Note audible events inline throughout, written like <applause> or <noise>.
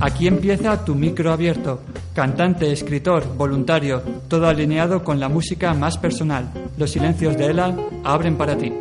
Aquí empieza tu micro abierto. Cantante, escritor, voluntario, todo alineado con la música más personal. Los silencios de Ela abren para ti.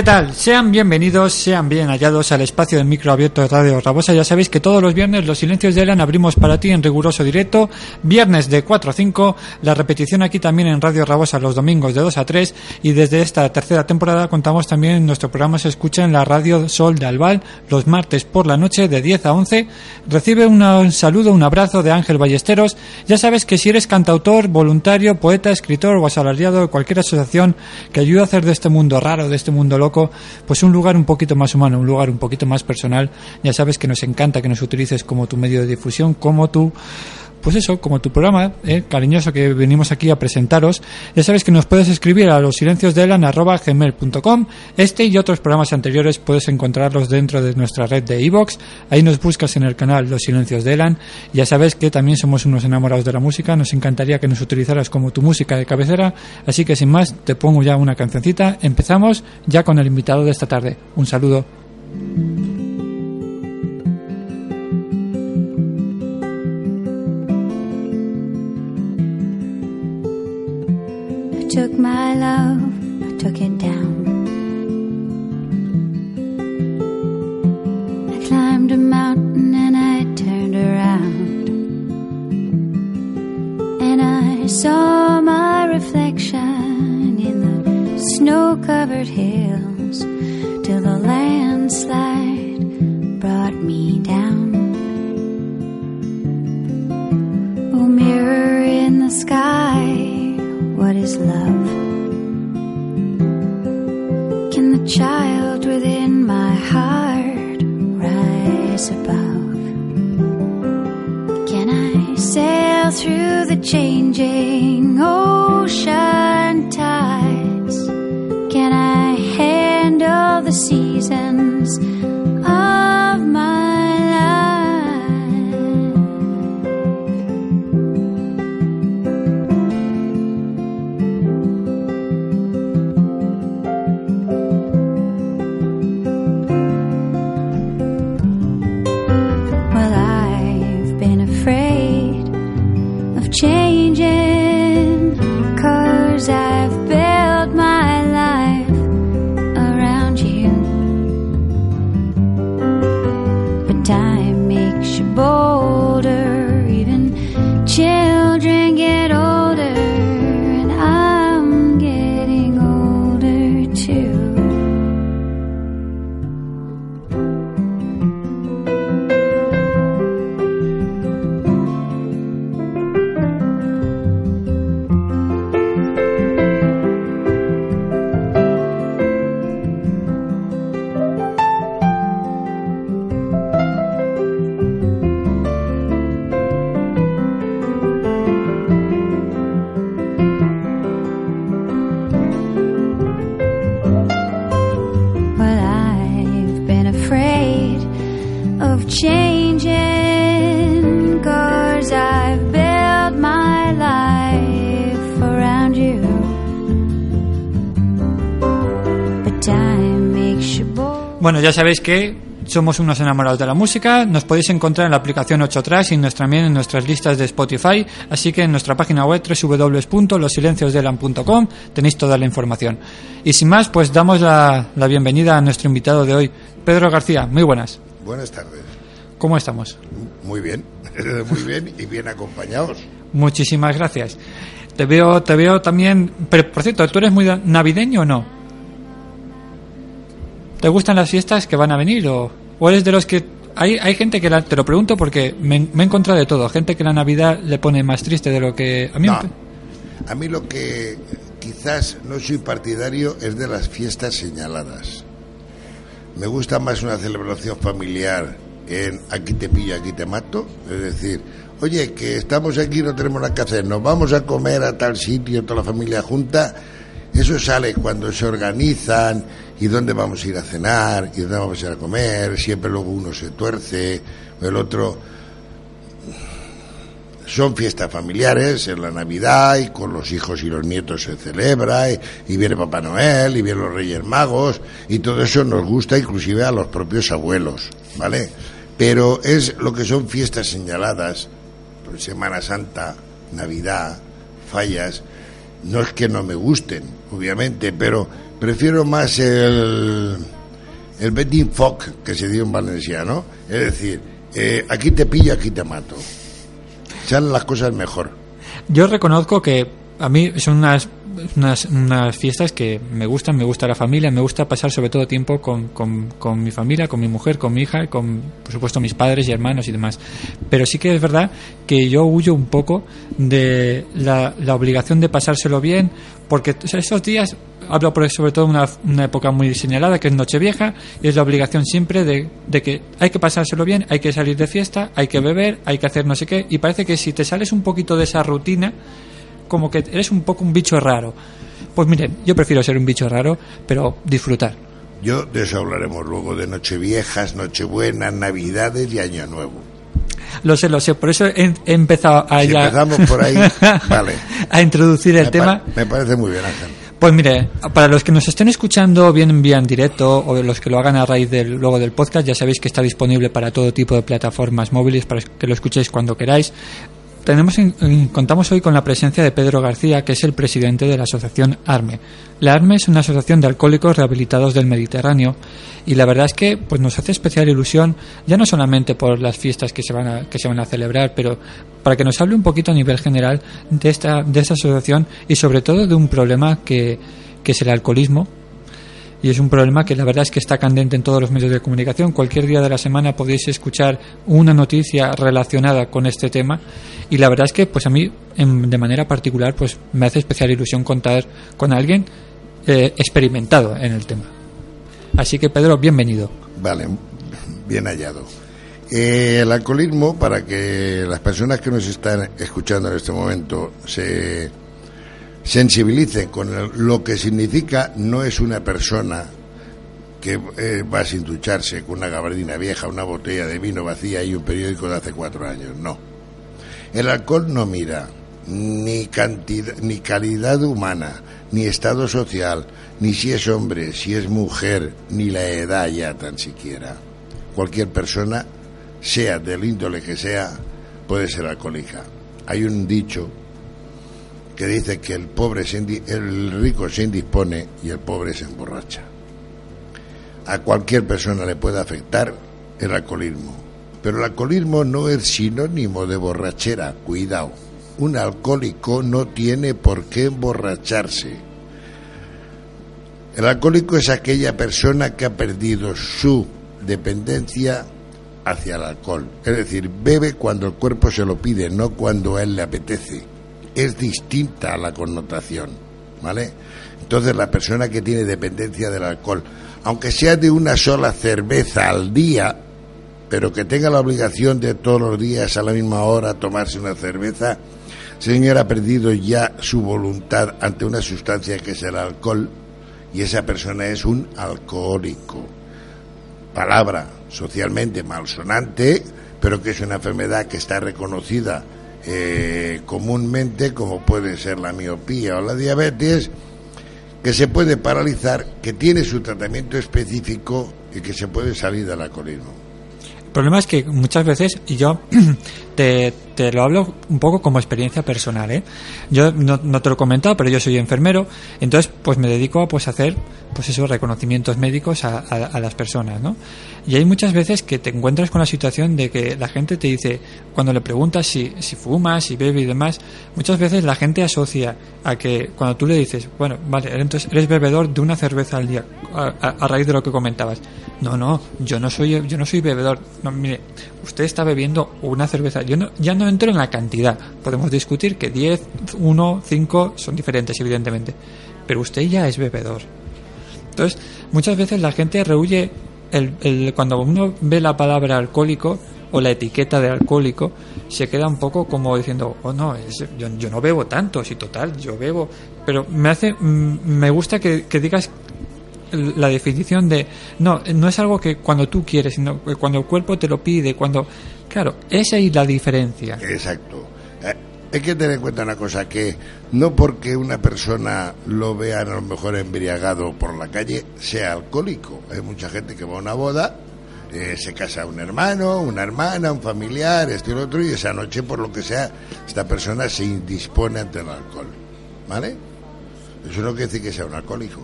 ¿Qué tal? Sean bienvenidos, sean bien hallados al espacio de micro abierto de Radio Rabosa. Ya sabéis que todos los viernes los silencios de Elan abrimos para ti en riguroso directo. Viernes de 4 a 5, la repetición aquí también en Radio Rabosa los domingos de 2 a 3. Y desde esta tercera temporada contamos también, nuestro programa se escucha en la Radio Sol de Albal los martes por la noche de 10 a 11. Recibe un saludo, un abrazo de Ángel Ballesteros. Ya sabes que si eres cantautor, voluntario, poeta, escritor o asalariado de cualquier asociación que ayude a hacer de este mundo raro, de este mundo loco, pues un lugar un poquito más humano, un lugar un poquito más personal. Ya sabes que nos encanta que nos utilices como tu medio de difusión, como tu pues eso, como tu programa, eh, cariñoso que venimos aquí a presentaros, ya sabes que nos puedes escribir a los silencios de gmail.com. Este y otros programas anteriores puedes encontrarlos dentro de nuestra red de iVoox. Ahí nos buscas en el canal Los Silencios de Elan. Ya sabes que también somos unos enamorados de la música. Nos encantaría que nos utilizaras como tu música de cabecera. Así que sin más, te pongo ya una cancioncita. Empezamos ya con el invitado de esta tarde. Un saludo. Took my love, I took it down. I climbed a mountain and I turned around. And I saw my reflection in the snow covered hills love? Bueno, ya sabéis que somos unos enamorados de la música. Nos podéis encontrar en la aplicación 8 Tracks y también en nuestras listas de Spotify. Así que en nuestra página web www.losilenciosdelan.com tenéis toda la información. Y sin más, pues damos la, la bienvenida a nuestro invitado de hoy, Pedro García. Muy buenas. Buenas tardes. ¿Cómo estamos? Muy bien, <laughs> muy bien y bien acompañados. Muchísimas gracias. Te veo, te veo también. Pero por cierto, ¿tú eres muy navideño o no? ¿Te gustan las fiestas que van a venir o, o eres de los que hay, hay gente que la, te lo pregunto porque me, me, he encontrado de todo, gente que la Navidad le pone más triste de lo que a mí. No, a mí lo que quizás no soy partidario es de las fiestas señaladas. Me gusta más una celebración familiar en aquí te pillo, aquí te mato, es decir, oye, que estamos aquí, no tenemos nada que hacer, nos vamos a comer a tal sitio, toda la familia junta, eso sale cuando se organizan y dónde vamos a ir a cenar y dónde vamos a ir a comer, siempre luego uno se tuerce, el otro... Son fiestas familiares en la Navidad y con los hijos y los nietos se celebra y, y viene Papá Noel y vienen los Reyes Magos y todo eso nos gusta inclusive a los propios abuelos, ¿vale? Pero es lo que son fiestas señaladas, pues Semana Santa, Navidad, fallas, no es que no me gusten, obviamente, pero prefiero más el, el Betting Fock que se dio en Valencia, ¿no? Es decir, eh, aquí te pillo, aquí te mato. Salen las cosas mejor. Yo reconozco que a mí son unas, unas, fiestas que me gustan, me gusta la familia, me gusta pasar sobre todo tiempo con, con, con, mi familia, con mi mujer, con mi hija, con por supuesto mis padres y hermanos y demás. Pero sí que es verdad que yo huyo un poco de la, la obligación de pasárselo bien, porque estos días hablo por, sobre todo una, una, época muy señalada que es Nochevieja y es la obligación siempre de, de, que hay que pasárselo bien, hay que salir de fiesta, hay que beber, hay que hacer no sé qué y parece que si te sales un poquito de esa rutina como que eres un poco un bicho raro. Pues miren, yo prefiero ser un bicho raro, pero disfrutar. Yo de eso hablaremos luego, de Nocheviejas, Nochebuenas, Navidades y Año Nuevo. Lo sé, lo sé, por eso he, empezado a si ya... empezamos por ahí, <laughs> vale. a introducir el me tema. Me parece muy bien, Ángel. Pues mire, para los que nos estén escuchando bien en vía en directo o los que lo hagan a raíz del luego del podcast, ya sabéis que está disponible para todo tipo de plataformas móviles para que lo escuchéis cuando queráis tenemos en, contamos hoy con la presencia de Pedro García, que es el presidente de la asociación ARME. La ARME es una asociación de alcohólicos rehabilitados del Mediterráneo y la verdad es que pues nos hace especial ilusión ya no solamente por las fiestas que se van a, que se van a celebrar, pero para que nos hable un poquito a nivel general de esta de esta asociación y sobre todo de un problema que es el alcoholismo y es un problema que la verdad es que está candente en todos los medios de comunicación. Cualquier día de la semana podéis escuchar una noticia relacionada con este tema y la verdad es que pues a mí en, de manera particular pues me hace especial ilusión contar con alguien eh, experimentado en el tema. Así que Pedro, bienvenido. Vale, bien hallado. Eh, el alcoholismo, para que las personas que nos están escuchando en este momento se sensibilicen con lo que significa no es una persona que eh, va sin ducharse con una gabardina vieja, una botella de vino vacía y un periódico de hace cuatro años, no. El alcohol no mira ni cantidad, ni calidad humana, ni estado social, ni si es hombre, si es mujer, ni la edad ya tan siquiera. Cualquier persona, sea del índole que sea, puede ser alcohólica. Hay un dicho que dice que el pobre se el rico se indispone y el pobre se emborracha. A cualquier persona le puede afectar el alcoholismo, pero el alcoholismo no es sinónimo de borrachera, cuidado. Un alcohólico no tiene por qué emborracharse. El alcohólico es aquella persona que ha perdido su dependencia hacia el alcohol. Es decir, bebe cuando el cuerpo se lo pide, no cuando a él le apetece es distinta a la connotación, ¿vale? Entonces la persona que tiene dependencia del alcohol, aunque sea de una sola cerveza al día, pero que tenga la obligación de todos los días a la misma hora tomarse una cerveza, señor ha perdido ya su voluntad ante una sustancia que es el alcohol y esa persona es un alcohólico. Palabra socialmente malsonante, pero que es una enfermedad que está reconocida eh, comúnmente, como puede ser la miopía o la diabetes, que se puede paralizar, que tiene su tratamiento específico y que se puede salir del alcoholismo. El problema es que muchas veces, y yo <clears throat> te, lo hablo un poco como experiencia personal, ¿eh? Yo no, te lo he comentado, pero yo soy enfermero, entonces pues me dedico a pues hacer pues esos reconocimientos médicos a, a- las personas, ¿no? Y hay muchas veces que te encuentras con la situación de que la gente te dice, cuando le preguntas si, si fuma, si bebe y demás, muchas veces la gente asocia a que cuando tú le dices, bueno, vale, entonces eres bebedor de una cerveza al día, a- a raíz de lo que comentabas. No, no, yo no soy, yo no soy bebedor. No, mire, usted está bebiendo una cerveza. Yo no, ya no entro en la cantidad. Podemos discutir que 10, 1, 5 son diferentes, evidentemente. Pero usted ya es bebedor. Entonces, muchas veces la gente rehuye el, cuando uno ve la palabra alcohólico o la etiqueta de alcohólico, se queda un poco como diciendo, oh no, yo, yo no bebo tanto, si total, yo bebo. Pero me hace, mm, me gusta que, que digas la definición de, no, no es algo que cuando tú quieres, sino que cuando el cuerpo te lo pide, cuando, claro, esa es la diferencia. Exacto. Eh, hay que tener en cuenta una cosa, que no porque una persona lo vea a lo mejor embriagado por la calle, sea alcohólico. Hay mucha gente que va a una boda, eh, se casa un hermano, una hermana, un familiar, esto y lo otro, y esa noche, por lo que sea, esta persona se indispone ante el alcohol. ¿Vale? Eso no quiere decir que sea un alcohólico,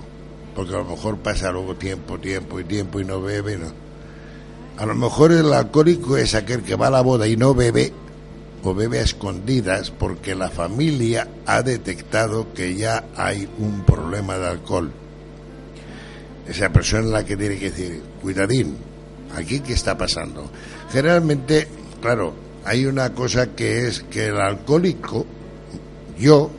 porque a lo mejor pasa luego tiempo, tiempo y tiempo y no bebe, no. A lo mejor el alcohólico es aquel que va a la boda y no bebe o bebe a escondidas porque la familia ha detectado que ya hay un problema de alcohol. Esa persona es la que tiene que decir, cuidadín, aquí qué está pasando. Generalmente, claro, hay una cosa que es que el alcohólico, yo,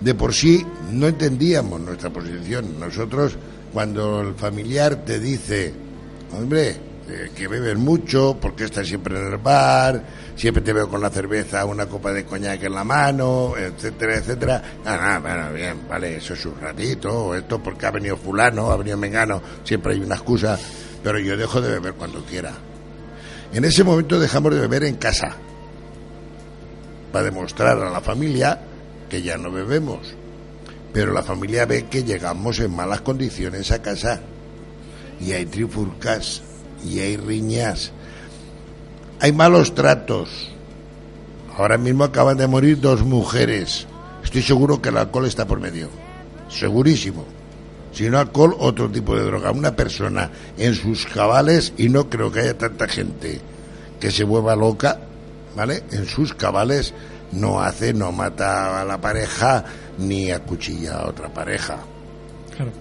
de por sí no entendíamos nuestra posición. Nosotros, cuando el familiar te dice, hombre, eh, que bebes mucho, porque estás siempre en el bar, siempre te veo con la cerveza, una copa de coñac en la mano, etcétera, etcétera. Ah, ah, bueno, bien, vale, eso es un ratito, esto porque ha venido fulano, ha venido mengano, siempre hay una excusa, pero yo dejo de beber cuando quiera. En ese momento dejamos de beber en casa, para demostrar a la familia que ya no bebemos. Pero la familia ve que llegamos en malas condiciones a casa. Y hay trifurcas, y hay riñas, hay malos tratos. Ahora mismo acaban de morir dos mujeres. Estoy seguro que el alcohol está por medio. Segurísimo. Si no alcohol, otro tipo de droga. Una persona en sus cabales, y no creo que haya tanta gente que se vuelva loca, ¿vale? En sus cabales no hace, no mata a la pareja ni acuchilla a otra pareja. Claro.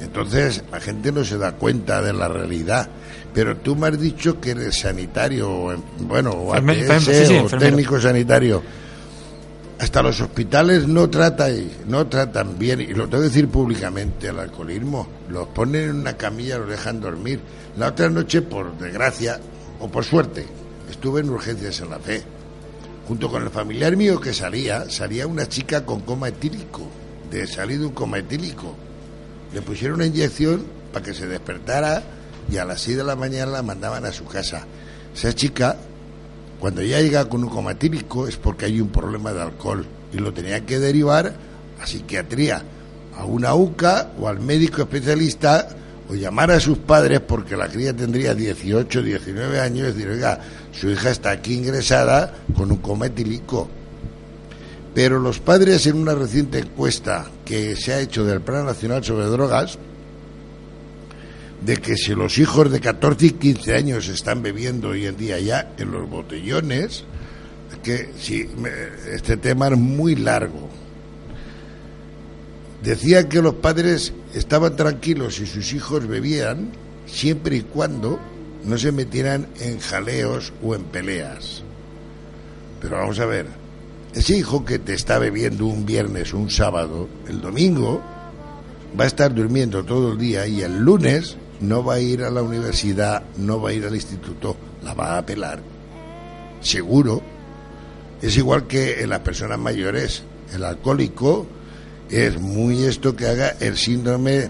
Entonces la gente no se da cuenta de la realidad. Pero tú me has dicho que eres sanitario, o en- bueno, o ATS, sí, sí, o técnico sanitario. Hasta los hospitales no tratan, no tratan bien, y lo tengo que decir públicamente, el alcoholismo. Los ponen en una camilla, los dejan dormir. La otra noche, por desgracia, o por suerte, estuve en urgencias en la fe. Junto con el familiar mío que salía, salía una chica con coma etílico, de salir de un coma etílico. Le pusieron una inyección para que se despertara y a las 6 de la mañana la mandaban a su casa. Esa chica, cuando ya llega con un coma etílico, es porque hay un problema de alcohol y lo tenía que derivar a psiquiatría, a una UCA o al médico especialista o llamar a sus padres porque la cría tendría 18, 19 años y decir, oiga, su hija está aquí ingresada con un coma etílico. Pero los padres en una reciente encuesta que se ha hecho del Plan Nacional sobre Drogas, de que si los hijos de 14 y 15 años están bebiendo hoy en día ya en los botellones, que me- este tema es muy largo. Decía que los padres estaban tranquilos si sus hijos bebían, siempre y cuando no se metieran en jaleos o en peleas. Pero vamos a ver, ese hijo que te está bebiendo un viernes un sábado, el domingo va a estar durmiendo todo el día y el lunes no va a ir a la universidad, no va a ir al instituto, la va a pelar. Seguro. Es igual que en las personas mayores. El alcohólico es muy esto que haga el síndrome,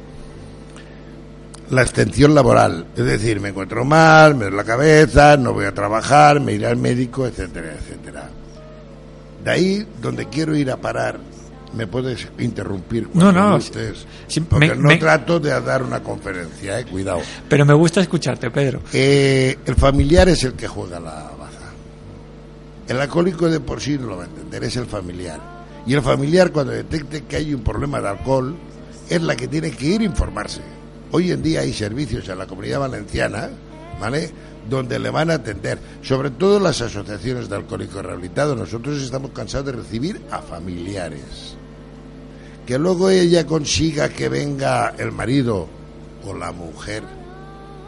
la extensión laboral. Es decir, me encuentro mal, me duele la cabeza, no voy a trabajar, me iré al médico, etcétera, etcétera. De ahí donde quiero ir a parar me puedes interrumpir No, cuando no, gustes, sí, porque me- no me- trato de dar una conferencia, eh, cuidado. Pero me gusta escucharte, Pedro. Eh, el familiar es el que juega la baza. El alcohólico de por sí no lo va a entender, es el familiar. Y el familiar cuando detecte que hay un problema de alcohol es la que tiene que ir a informarse. Hoy en día hay servicios en la comunidad valenciana, ¿vale? Donde le van a atender, sobre todo las asociaciones de alcohólicos rehabilitados. Nosotros estamos cansados de recibir a familiares. Que luego ella consiga que venga el marido o la mujer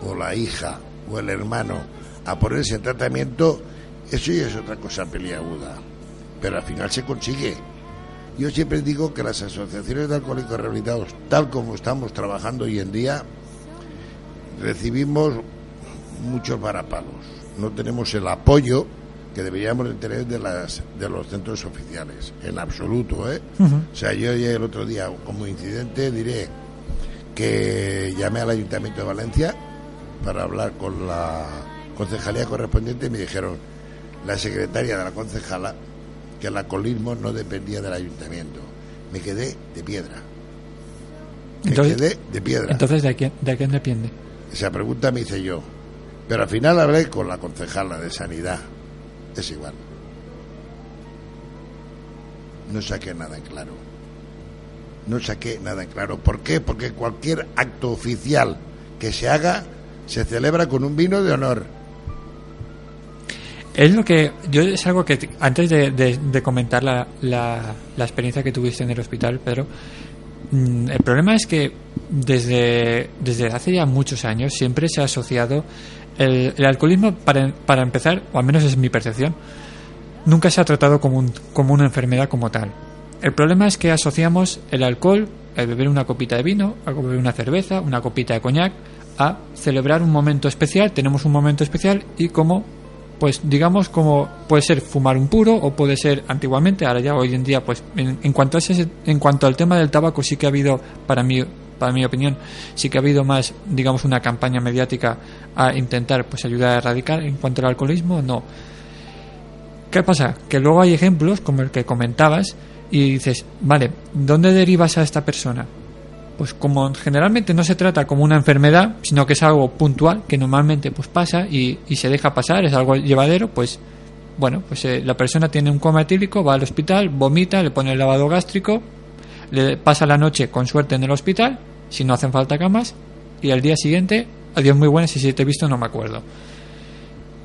o la hija o el hermano a ponerse en tratamiento, eso ya es otra cosa peliaguda. Pero al final se consigue. Yo siempre digo que las asociaciones de alcohólicos rehabilitados, tal como estamos trabajando hoy en día, recibimos muchos varapalos. No tenemos el apoyo que deberíamos de tener de, las, de los centros oficiales, en absoluto. ¿eh? O sea, yo ya el otro día, como incidente, diré que llamé al Ayuntamiento de Valencia para hablar con la concejalía correspondiente y me dijeron, la secretaria de la concejala, que el alcoholismo no dependía del ayuntamiento. Me quedé de piedra. Me Entonces- quedé de piedra. Entonces, ¿de quién, ¿de quién depende? Esa pregunta me hice yo. Pero al final hablé con la concejala de Sanidad. Es igual. No saqué nada en claro. No saqué nada en claro. ¿Por qué? Porque cualquier acto oficial que se haga se celebra con un vino de honor. Es lo que yo es algo que antes de comentar la, la, la experiencia que tuviste en el hospital, Pedro, mm, el problema es que desde, desde hace ya muchos años siempre se ha asociado el, el alcoholismo, para, para empezar, o al menos es mi percepción, nunca se ha tratado como, un- como una enfermedad como tal. El problema es que asociamos el alcohol, el beber una copita de vino, a beber una cerveza, una copita de coñac, a celebrar un momento especial, tenemos un momento especial y como, pues digamos, como puede ser fumar un puro o puede ser antiguamente, ahora ya hoy en día, pues en, en cuanto a ese, en cuanto al tema del tabaco sí que ha habido, para mí, para mi opinión, sí que ha habido más, digamos, una campaña mediática a intentar pues ayudar a erradicar. En cuanto al alcoholismo, no. ¿Qué pasa? Que luego hay ejemplos como el que comentabas y dices, vale, ¿dónde derivas a esta persona? Pues como generalmente no se trata como una enfermedad, sino que es algo puntual, que normalmente pues pasa y, y se deja pasar, es algo llevadero, pues bueno, pues eh, la persona tiene un coma etílico, va al hospital, vomita, le pone el lavado gástrico, le pasa la noche con suerte en el hospital, si no hacen falta camas, y al día siguiente, adiós muy buenas, y si te he visto no me acuerdo.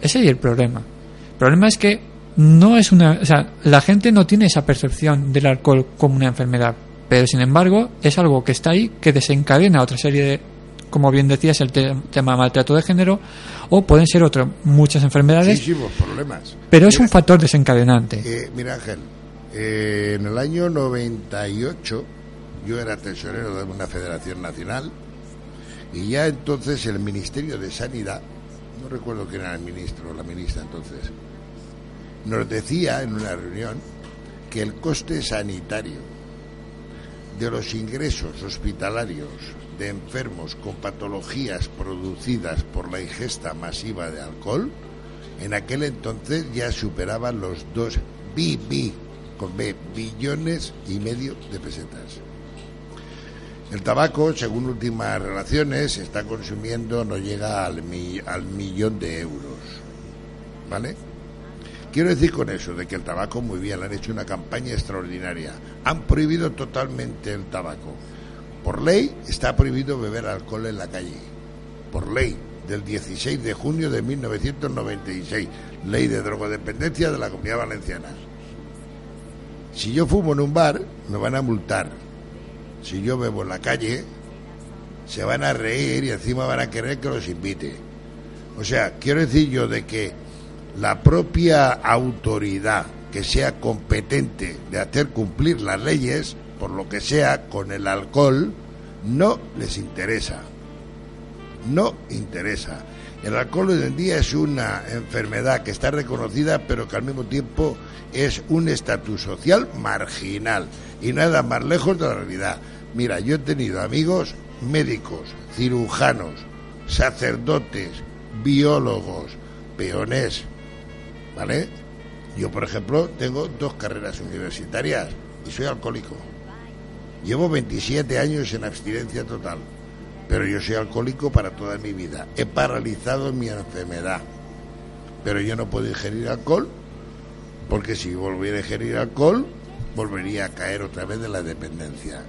Ese es el problema. El problema es que no es una, o sea, la gente no tiene esa percepción del alcohol como una enfermedad, pero sin embargo es algo que está ahí que desencadena otra serie de, como bien decías, el te- tema maltrato de género o pueden ser otras muchas enfermedades, Muchísimos problemas. pero es un factor desencadenante. eh, mira, Ángel, eh, en el año 98 yo era tesorero de una federación nacional y ya entonces el Ministerio de Sanidad, no recuerdo quién era el ministro o la ministra entonces, nos decía en una reunión que el coste sanitario de los ingresos hospitalarios de enfermos con patologías producidas por la ingesta masiva de alcohol en aquel entonces ya superaban los 2 bi, bi, con B, billones y medio de pesetas. El tabaco, según últimas relaciones, se está consumiendo, no llega al, al millón de euros. ¿Vale? Quiero decir con eso, de que el tabaco, muy bien, han hecho una campaña extraordinaria. Han prohibido totalmente el tabaco. Por ley está prohibido beber alcohol en la calle. Por ley, del 16 de junio de 1996. Ley de drogodependencia de la Comunidad Valenciana. Si yo fumo en un bar, me van a multar. Si yo bebo en la calle, se van a reír y encima van a querer que los invite. O sea, quiero decir yo de que la propia autoridad que sea competente de hacer cumplir las leyes, por lo que sea, con el alcohol, no les interesa. No interesa. El alcohol hoy en día es una enfermedad que está reconocida, pero que al mismo tiempo es un estatus social marginal y nada más lejos de la realidad. Mira, yo he tenido amigos médicos, cirujanos, sacerdotes, biólogos, peones, ¿vale? Yo, por ejemplo, tengo dos carreras universitarias, y soy alcohólico. Llevo 27 años en abstinencia total, pero yo soy alcohólico para toda mi vida. He paralizado mi enfermedad, pero yo no puedo ingerir alcohol, porque si volviera a ingerir alcohol, volvería a caer otra vez de la dependencia.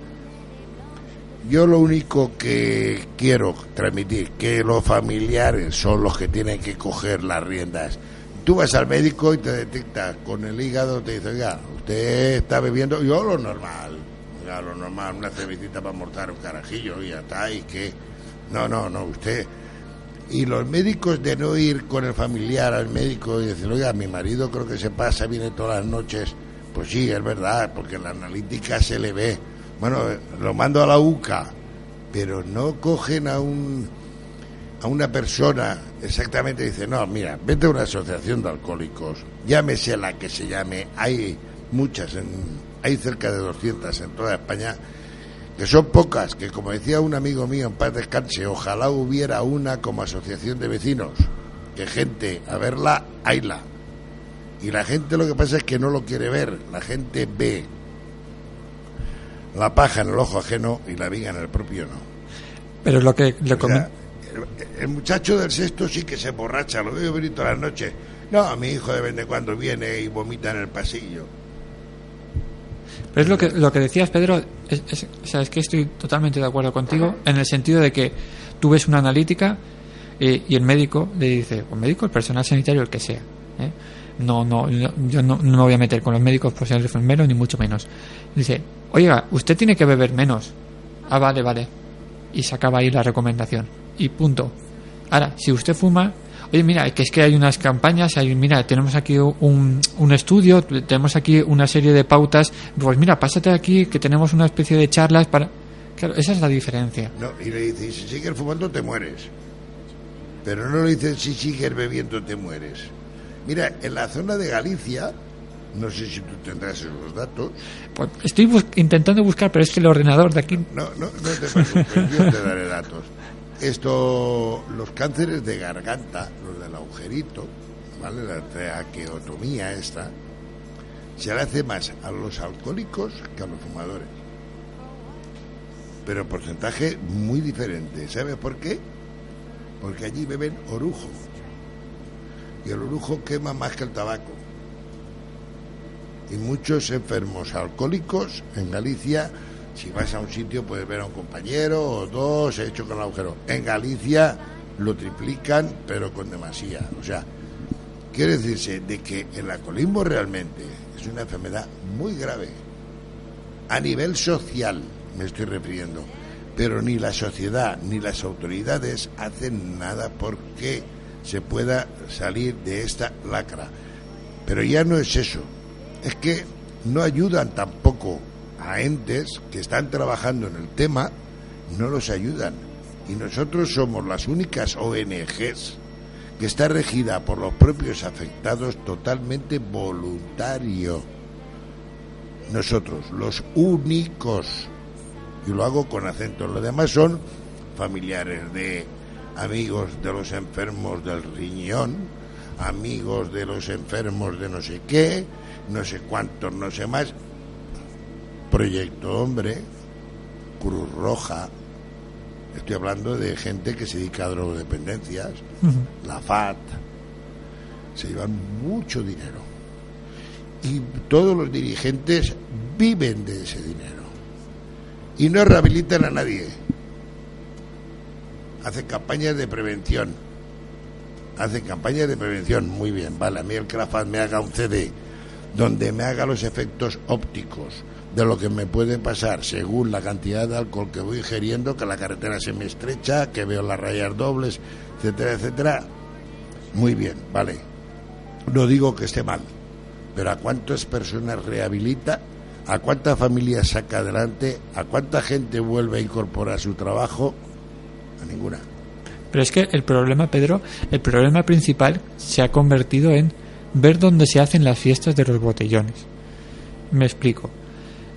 Yo lo único que quiero transmitir, que los familiares son los que tienen que coger las riendas. Tú vas al médico y te detectas con el hígado, te dice, oiga, usted está bebiendo, yo lo normal, lo normal, una cervecita para mortar un carajillo y ya está, y que, no, no, no, usted. Y los médicos de no ir con el familiar al médico y decir, oiga, mi marido creo que se pasa, viene todas las noches, pues sí, es verdad, porque en la analítica se le ve. Bueno, lo mando a la UCA, pero no cogen a un a una persona exactamente dice, no, mira, vete a una asociación de alcohólicos, llámese la que se llame, hay muchas, en, hay cerca de 200 en toda España, que son pocas, que como decía un amigo mío en paz descanse, ojalá hubiera una como asociación de vecinos, que gente a verla, hayla. Y la gente lo que pasa es que no lo quiere ver, la gente ve la paja en el ojo ajeno y la viga en el propio no. Pero lo que le el, muchacho del sexto sí que se borracha, lo veo venir todas las noches. No, mi hijo de vez en cuando viene y vomita en el pasillo. Pero es lo que, lo que decías, Pedro, es, es que estoy totalmente de acuerdo contigo en el sentido de que tú ves una analítica eh, y el médico le dice, o médico, el personal sanitario, el que sea. ¿eh? No, no, yo no, no, me voy a meter con los médicos por ser enfermero, ni mucho menos. Dice, oiga, usted tiene que beber menos. Ah, vale, vale. Y se acaba ahí la recomendación. Y punto. Ahora, si usted fuma, oye, mira, que es que hay unas campañas, hay, mira, tenemos aquí un, un estudio, tenemos aquí una serie de pautas, pues mira, pásate aquí que tenemos una especie de charlas para... Claro, esa es la diferencia. No, y le dice, si sigues fumando te mueres. Pero no le dicen, si sigues bebiendo te mueres. Mira, en la zona de Galicia, no sé si tú tendrás esos datos. Pues estoy intentando buscar, pero es que el ordenador de aquí. No, no, no te preocupes, yo te daré datos. Esto, los cánceres de garganta, los del agujerito, ¿vale? La traqueotomía esta, se le hace más a los alcohólicos que a los fumadores. Pero porcentaje muy diferente. ¿Sabe por qué? Porque allí beben orujo. Y el orujo quema más que el tabaco y muchos enfermos alcohólicos en Galicia. Si vas a un sitio puedes ver a un compañero o dos, he hecho con el agujero. En Galicia lo triplican, pero con demasía. O sea, quiere decirse de que el alcoholismo realmente es una enfermedad muy grave. A nivel social me estoy refiriendo. Pero ni la sociedad ni las autoridades hacen nada porque se pueda salir de esta lacra. Pero ya no es eso es que no ayudan tampoco a entes que están trabajando en el tema, no los ayudan. Y nosotros somos las únicas ONGs que está regida por los propios afectados totalmente voluntario. Nosotros, los únicos, y lo hago con acento, los demás son familiares de amigos de los enfermos del riñón, amigos de los enfermos de no sé qué, no sé cuántos, no sé más. Proyecto Hombre, Cruz Roja, estoy hablando de gente que se dedica a drogodependencias, la FAT, se llevan mucho dinero. Y todos los dirigentes viven de ese dinero. Y no rehabilitan a nadie. Hacen campañas de prevención. Hacen campañas de prevención. Muy bien, vale. A mí el CRAFAT me haga un CD donde me haga los efectos ópticos de lo que me puede pasar según la cantidad de alcohol que voy ingiriendo, que la carretera se me estrecha, que veo las rayas dobles, etcétera, etcétera. Muy bien, vale. No digo que esté mal, pero ¿a cuántas personas rehabilita? ¿A cuántas familias saca adelante? ¿A cuánta gente vuelve a incorporar su trabajo? A ninguna. Pero es que el problema, Pedro, el problema principal se ha convertido en ver dónde se hacen las fiestas de los botellones. Me explico.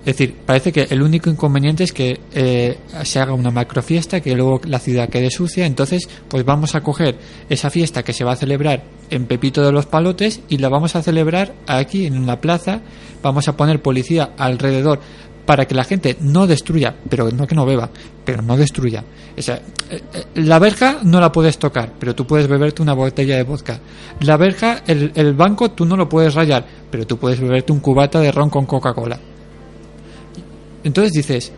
Es decir, parece que el único inconveniente es que eh, se haga una macrofiesta, que luego la ciudad quede sucia, entonces pues vamos a coger esa fiesta que se va a celebrar en Pepito de los Palotes y la vamos a celebrar aquí en una plaza, vamos a poner policía alrededor para que la gente no destruya, pero no que no beba, pero no destruya. Eh, eh, la verja no la puedes tocar, pero tú puedes beberte una botella de vodka. La verja, el, el banco, tú no lo puedes rayar, pero tú puedes beberte un cubata de ron con Coca-Cola. Entonces dices,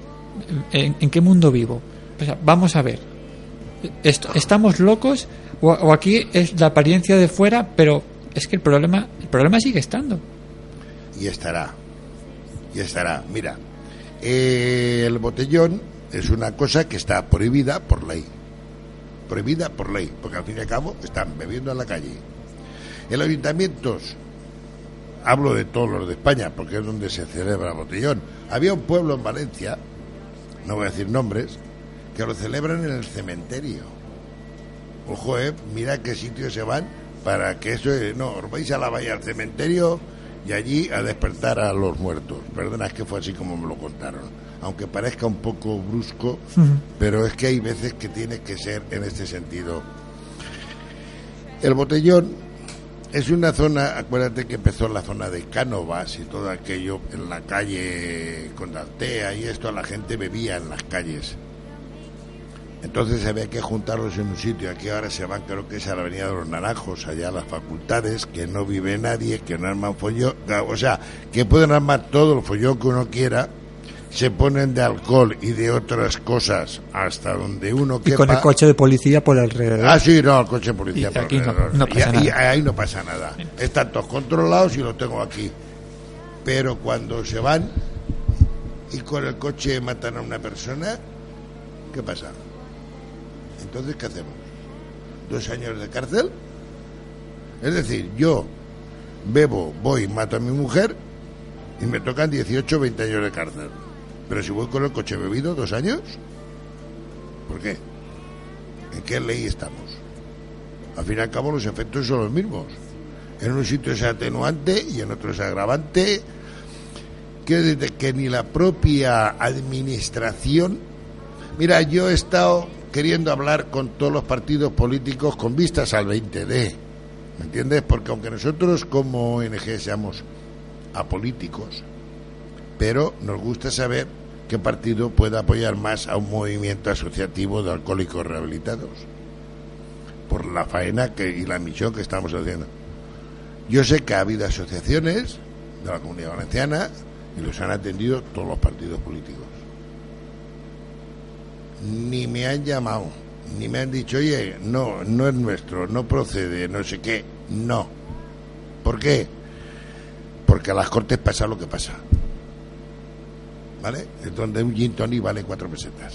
¿en, qué mundo vivo? Vamos a ver. ¿Estamos locos? O, aquí es la apariencia de fuera, pero es que el problema, el problema sigue estando. Y estará. Y estará. Mira, eh, el botellón es una cosa que está prohibida por ley. Prohibida por ley, porque al fin y al cabo están bebiendo en la calle. Los ayuntamientos, hablo de todos los de España, porque es donde se celebra el botellón. Había un pueblo en Valencia, no voy a decir nombres, que lo celebran en el cementerio. Ojo, eh, mira qué sitios se van para que eso, no, os vais a la valla al cementerio y allí a despertar a los muertos. Perdona, es que fue así como me lo contaron. Aunque parezca un poco brusco, pero es que hay veces que tiene que ser en este sentido. El botellón es una zona, acuérdate que empezó la zona de Cánovas y todo aquello, en la calle con Altea y esto, la gente bebía en las calles. Entonces había que juntarlos en un sitio. Aquí ahora se van, creo que es a la Avenida de los Naranjos, allá a las facultades, que no vive nadie, que no arman follón. O sea, que pueden armar todo el follón que uno quiera. Se ponen de alcohol y de otras cosas hasta donde uno Y quepa. con el coche de policía por alrededor. Ah, sí, no, el coche de policía. Y por aquí no- alrededor. no Y- pasa y nada. ahí no pasa nada. Están todos controlados y los tengo aquí. Pero cuando se van y con el coche matan a una persona, ¿qué pasa? Entonces, ¿qué hacemos? ¿Dos años de cárcel? Es decir, yo bebo, voy, mato a mi mujer y me tocan 18 o 20 años de cárcel. Pero si voy con el coche bebido, ¿dos años? ¿Por qué? ¿En qué ley estamos? Al fin y al cabo los efectos son los mismos. En un sitio es atenuante y en otro es agravante. Quiero que ni la propia administración... Mira, yo he estado queriendo hablar con todos los partidos políticos con vistas al 20D. ¿Me entiendes? Porque aunque nosotros como ONG seamos apolíticos, pero nos gusta saber qué partido puede apoyar más a un movimiento asociativo de alcohólicos rehabilitados por la faena que, y la misión que estamos haciendo. Yo sé que ha habido asociaciones de la comunidad valenciana y los han atendido todos los partidos políticos. Ni me han llamado, ni me han dicho, oye, no, no es nuestro, no procede, no sé qué. No. ¿Por qué? Porque a las cortes pasa lo que pasa. ¿Vale? Donde un gin tonic vale cuatro pesetas.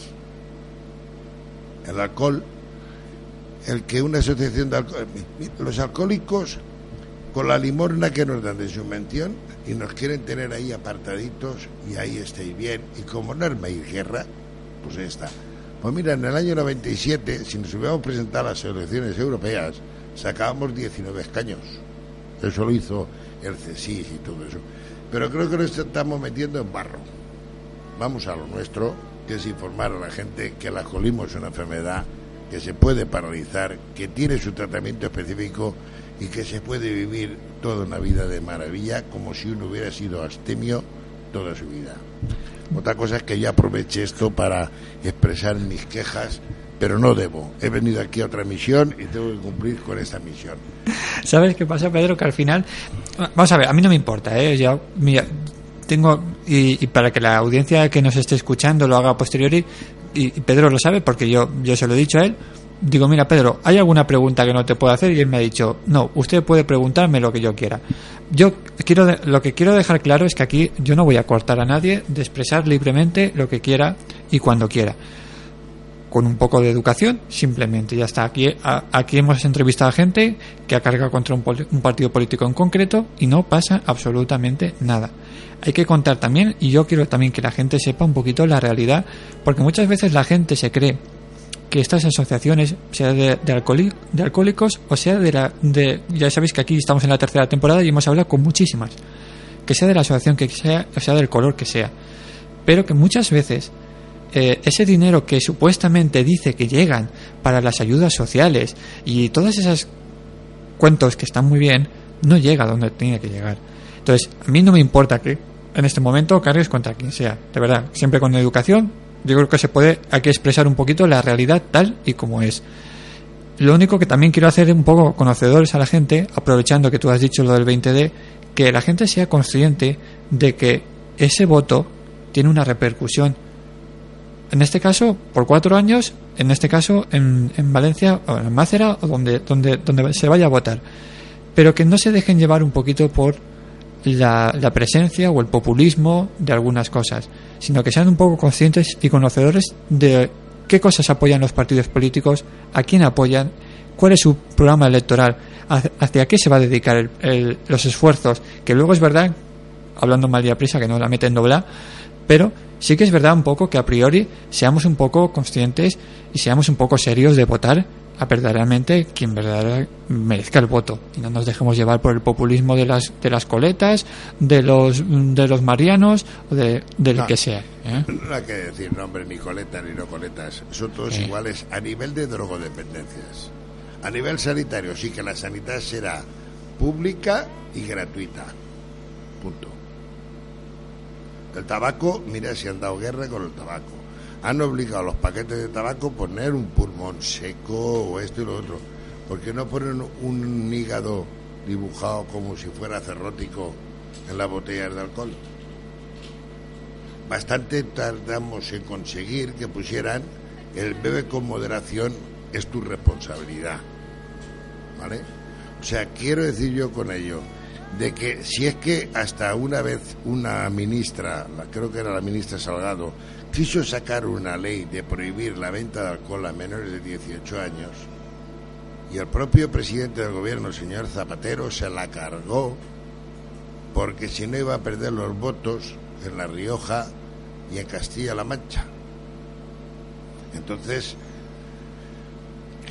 El alcohol, el que una asociación de alcohol, los alcohólicos con la limorna que nos dan de subvención y nos quieren tener ahí apartaditos y ahí estáis bien. Y como no armáis guerra, pues ahí está. Pues mira, en el año 97, si nos hubiéramos presentado a las elecciones europeas, sacábamos 19 escaños. Eso lo hizo el CSIS y todo eso. Pero creo que nos estamos metiendo en barro. Vamos a lo nuestro, que es informar a la gente que el alcoholismo es una enfermedad que se puede paralizar, que tiene su tratamiento específico y que se puede vivir toda una vida de maravilla como si uno hubiera sido astemio toda su vida. Otra cosa es que yo aproveche esto para expresar mis quejas, pero no debo. He venido aquí a otra misión y tengo que cumplir con esta misión. ¿Sabes qué pasa, Pedro? Que al final. Vamos a ver, a mí no me importa, ¿eh? Yo, mira, tengo. Y, y para que la audiencia que nos esté escuchando lo haga a posteriori, y, Pedro lo sabe porque yo, yo se lo he dicho a él. Digo, mira, Pedro, ¿hay alguna pregunta que no te puedo hacer? Y él me ha dicho, no, usted puede preguntarme lo que yo quiera. Yo quiero, lo que quiero dejar claro es que aquí yo no voy a cortar a nadie de expresar libremente lo que quiera y cuando quiera con un poco de educación, simplemente ya está. Aquí, aquí hemos entrevistado a gente que ha cargado contra un, un partido político en concreto y no pasa absolutamente nada. Hay que contar también, y yo quiero también que la gente sepa un poquito la realidad, porque muchas veces la gente se cree que estas asociaciones, sea de, de, de alcohólicos o sea de la. De, ya sabéis que aquí estamos en la tercera temporada y hemos hablado con muchísimas. que sea de la asociación que sea, o sea del color que sea, pero que muchas veces eh, ese dinero que supuestamente dice que llegan para las ayudas sociales y todas esas cuentos que están muy bien, no llega a donde tiene que llegar. Entonces, a mí no me importa que en este momento cargues contra quien sea, de verdad, siempre con educación, yo creo que se puede aquí expresar un poquito la realidad tal y como es. Lo único que también quiero hacer un poco conocedores a la gente, aprovechando que tú has dicho lo del 20D, que la gente sea consciente de que ese voto tiene una repercusión. En este caso, por cuatro años, en este caso en, en Valencia o en Mácera o donde, donde, donde se vaya a votar. Pero que no se dejen llevar un poquito por la, la presencia o el populismo de algunas cosas, sino que sean un poco conscientes y conocedores de qué cosas apoyan los partidos políticos, a quién apoyan, cuál es su programa electoral, hacia qué se va a dedicar el- el- los esfuerzos, que luego es verdad, hablando mal a prisa, que no la meten dobla, pero sí que es verdad un poco que a priori seamos un poco conscientes y seamos un poco serios de votar a verdaderamente quien verdaderamente merezca el voto y no nos dejemos llevar por el populismo de las de las coletas de los de los marianos o de, de lo No. que sea ¿eh? No hay que decir nombre ni coletas ni no coletas. Son todos iguales a nivel de drogodependencias. A nivel sanitario, sí que la sanidad será pública y gratuita. Punto. El tabaco, mira si han dado guerra con el tabaco. Han obligado a los paquetes de tabaco a poner un pulmón seco o esto y lo otro. ¿Por qué no ponen un hígado dibujado como si fuera cerrótico en las botellas de alcohol? bastante tardamos en conseguir que pusieran el bebe con moderación es tu responsabilidad. ¿Vale? O sea, quiero decir yo con ello de que si es que hasta una vez una ministra, creo que era la ministra Salgado, quiso sacar una ley de prohibir la venta de alcohol a menores de 18 años, y el propio presidente del gobierno, el señor Zapatero, se la cargó porque si no iba a perder los votos en La Rioja y en Castilla-La Mancha. Entonces,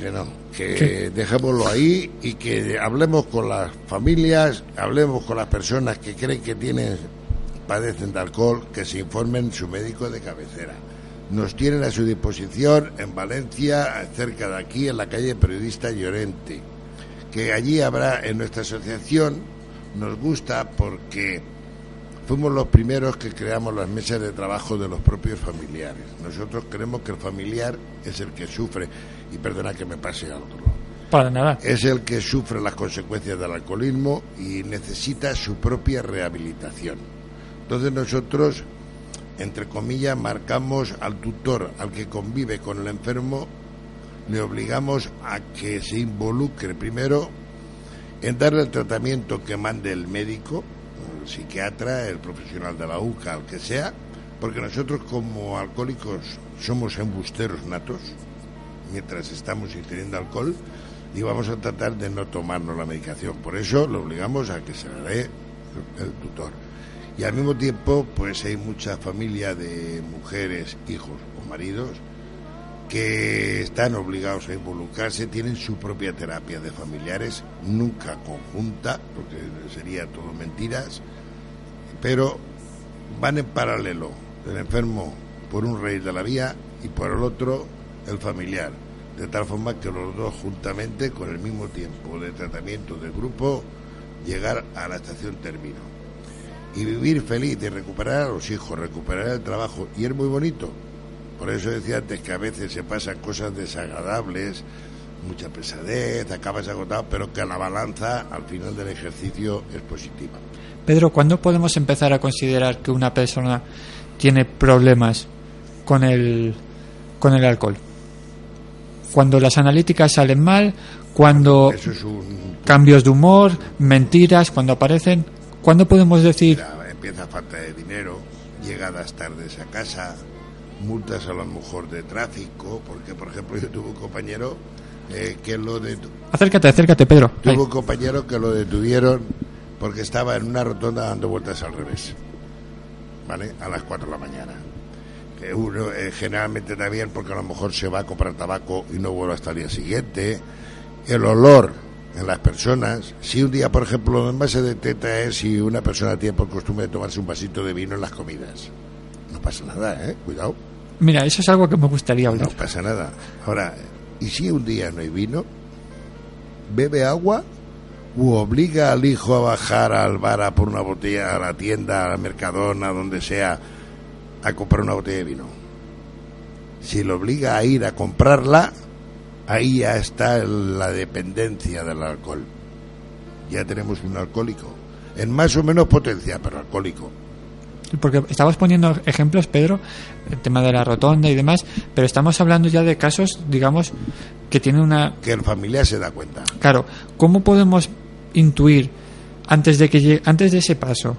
que no, que ¿Qué? dejémoslo ahí y que hablemos con las familias, hablemos con las personas que creen que tienen padecen de alcohol, que se informen su médico de cabecera. Nos tienen a su disposición en Valencia, cerca de aquí, en la calle Periodista Llorente, que allí habrá en nuestra asociación, nos gusta porque fuimos los primeros que creamos las mesas de trabajo de los propios familiares. Nosotros creemos que el familiar es el que sufre, y perdona que me pase al otro. Lado, para nada. Es el que sufre las consecuencias del alcoholismo y necesita su propia rehabilitación. Entonces nosotros, entre comillas, marcamos al tutor, al que convive con el enfermo, le obligamos a que se involucre primero en darle el tratamiento que mande el médico, el psiquiatra, el profesional de la UCA, el que sea, porque nosotros como alcohólicos somos embusteros natos, mientras estamos ingiriendo alcohol, y vamos a tratar de no tomarnos la medicación. Por eso lo obligamos a que se le dé el tutor. Y al mismo tiempo, pues hay mucha familia de mujeres, hijos o maridos que están obligados a involucrarse, tienen su propia terapia de familiares, nunca conjunta, porque sería todo mentiras, pero van en paralelo, el enfermo por un rey de la vía y por el otro el familiar, de tal forma que los dos juntamente, con el mismo tiempo de tratamiento del grupo, llegar a la estación término. Y vivir feliz y recuperar a los hijos, recuperar el trabajo, y es muy bonito. Por eso decía antes que a veces se pasan cosas desagradables, mucha pesadez, acabas agotado, pero que la balanza al final del ejercicio es positiva. Pedro ¿cuándo podemos empezar a considerar que una persona tiene problemas con el con el alcohol cuando las analíticas salen mal cuando Eso es un cambios de humor mentiras cuando aparecen ¿cuándo podemos decir Ya empieza falta de dinero, llegadas tardes a casa, multas a lo mejor de tráfico, porque por ejemplo yo tuve un compañero eh, que lo de acércate acércate Pedro Ahí. tuve un compañero que lo detuvieron porque estaba en una rotonda dando vueltas al revés, ¿vale? A las 4 de la mañana. Eh, uno, eh, generalmente también porque a lo mejor se va a comprar tabaco y no vuelve hasta el día siguiente. El olor en las personas. Si un día, por ejemplo, en base de teta es si una persona tiene por costumbre tomarse un vasito de vino en las comidas. No pasa nada, ¿eh? Cuidado. Mira, eso es algo que me gustaría hablar. No pasa nada. Ahora, ¿y si un día no hay vino? ¿Bebe agua? ¿O obliga al hijo a bajar al bar a por una botella, a la tienda, al mercadona, donde sea, a comprar una botella de vino? Si lo obliga a ir a comprarla, ahí ya está la dependencia del alcohol. Ya tenemos un alcohólico. En más o menos potencia, pero alcohólico. Porque estabas poniendo ejemplos, Pedro, el tema de la rotonda y demás, pero estamos hablando ya de casos, digamos, que tienen una... Que el familiar se da cuenta. Claro, ¿cómo podemos intuir antes de que llegue, antes de ese paso?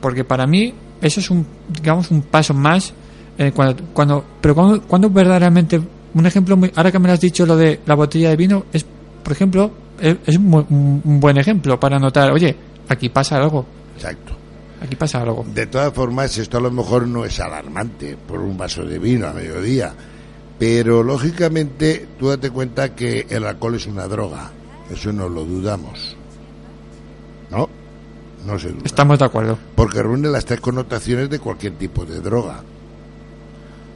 Porque para mí eso es un, digamos, un paso más eh, cuando, cuando, pero cuando, cuando verdaderamente un ejemplo muy, ahora que me lo has dicho lo de la botella de vino es, por ejemplo, es, es un, un buen ejemplo para notar, oye, aquí pasa algo, Exacto. aquí pasa algo. De todas formas, esto a lo mejor no es alarmante por un vaso de vino a mediodía, pero lógicamente tú date cuenta que el alcohol es una droga, eso no lo dudamos. ¿No? No se duda. Estamos de acuerdo. Porque reúne las tres connotaciones de cualquier tipo de droga.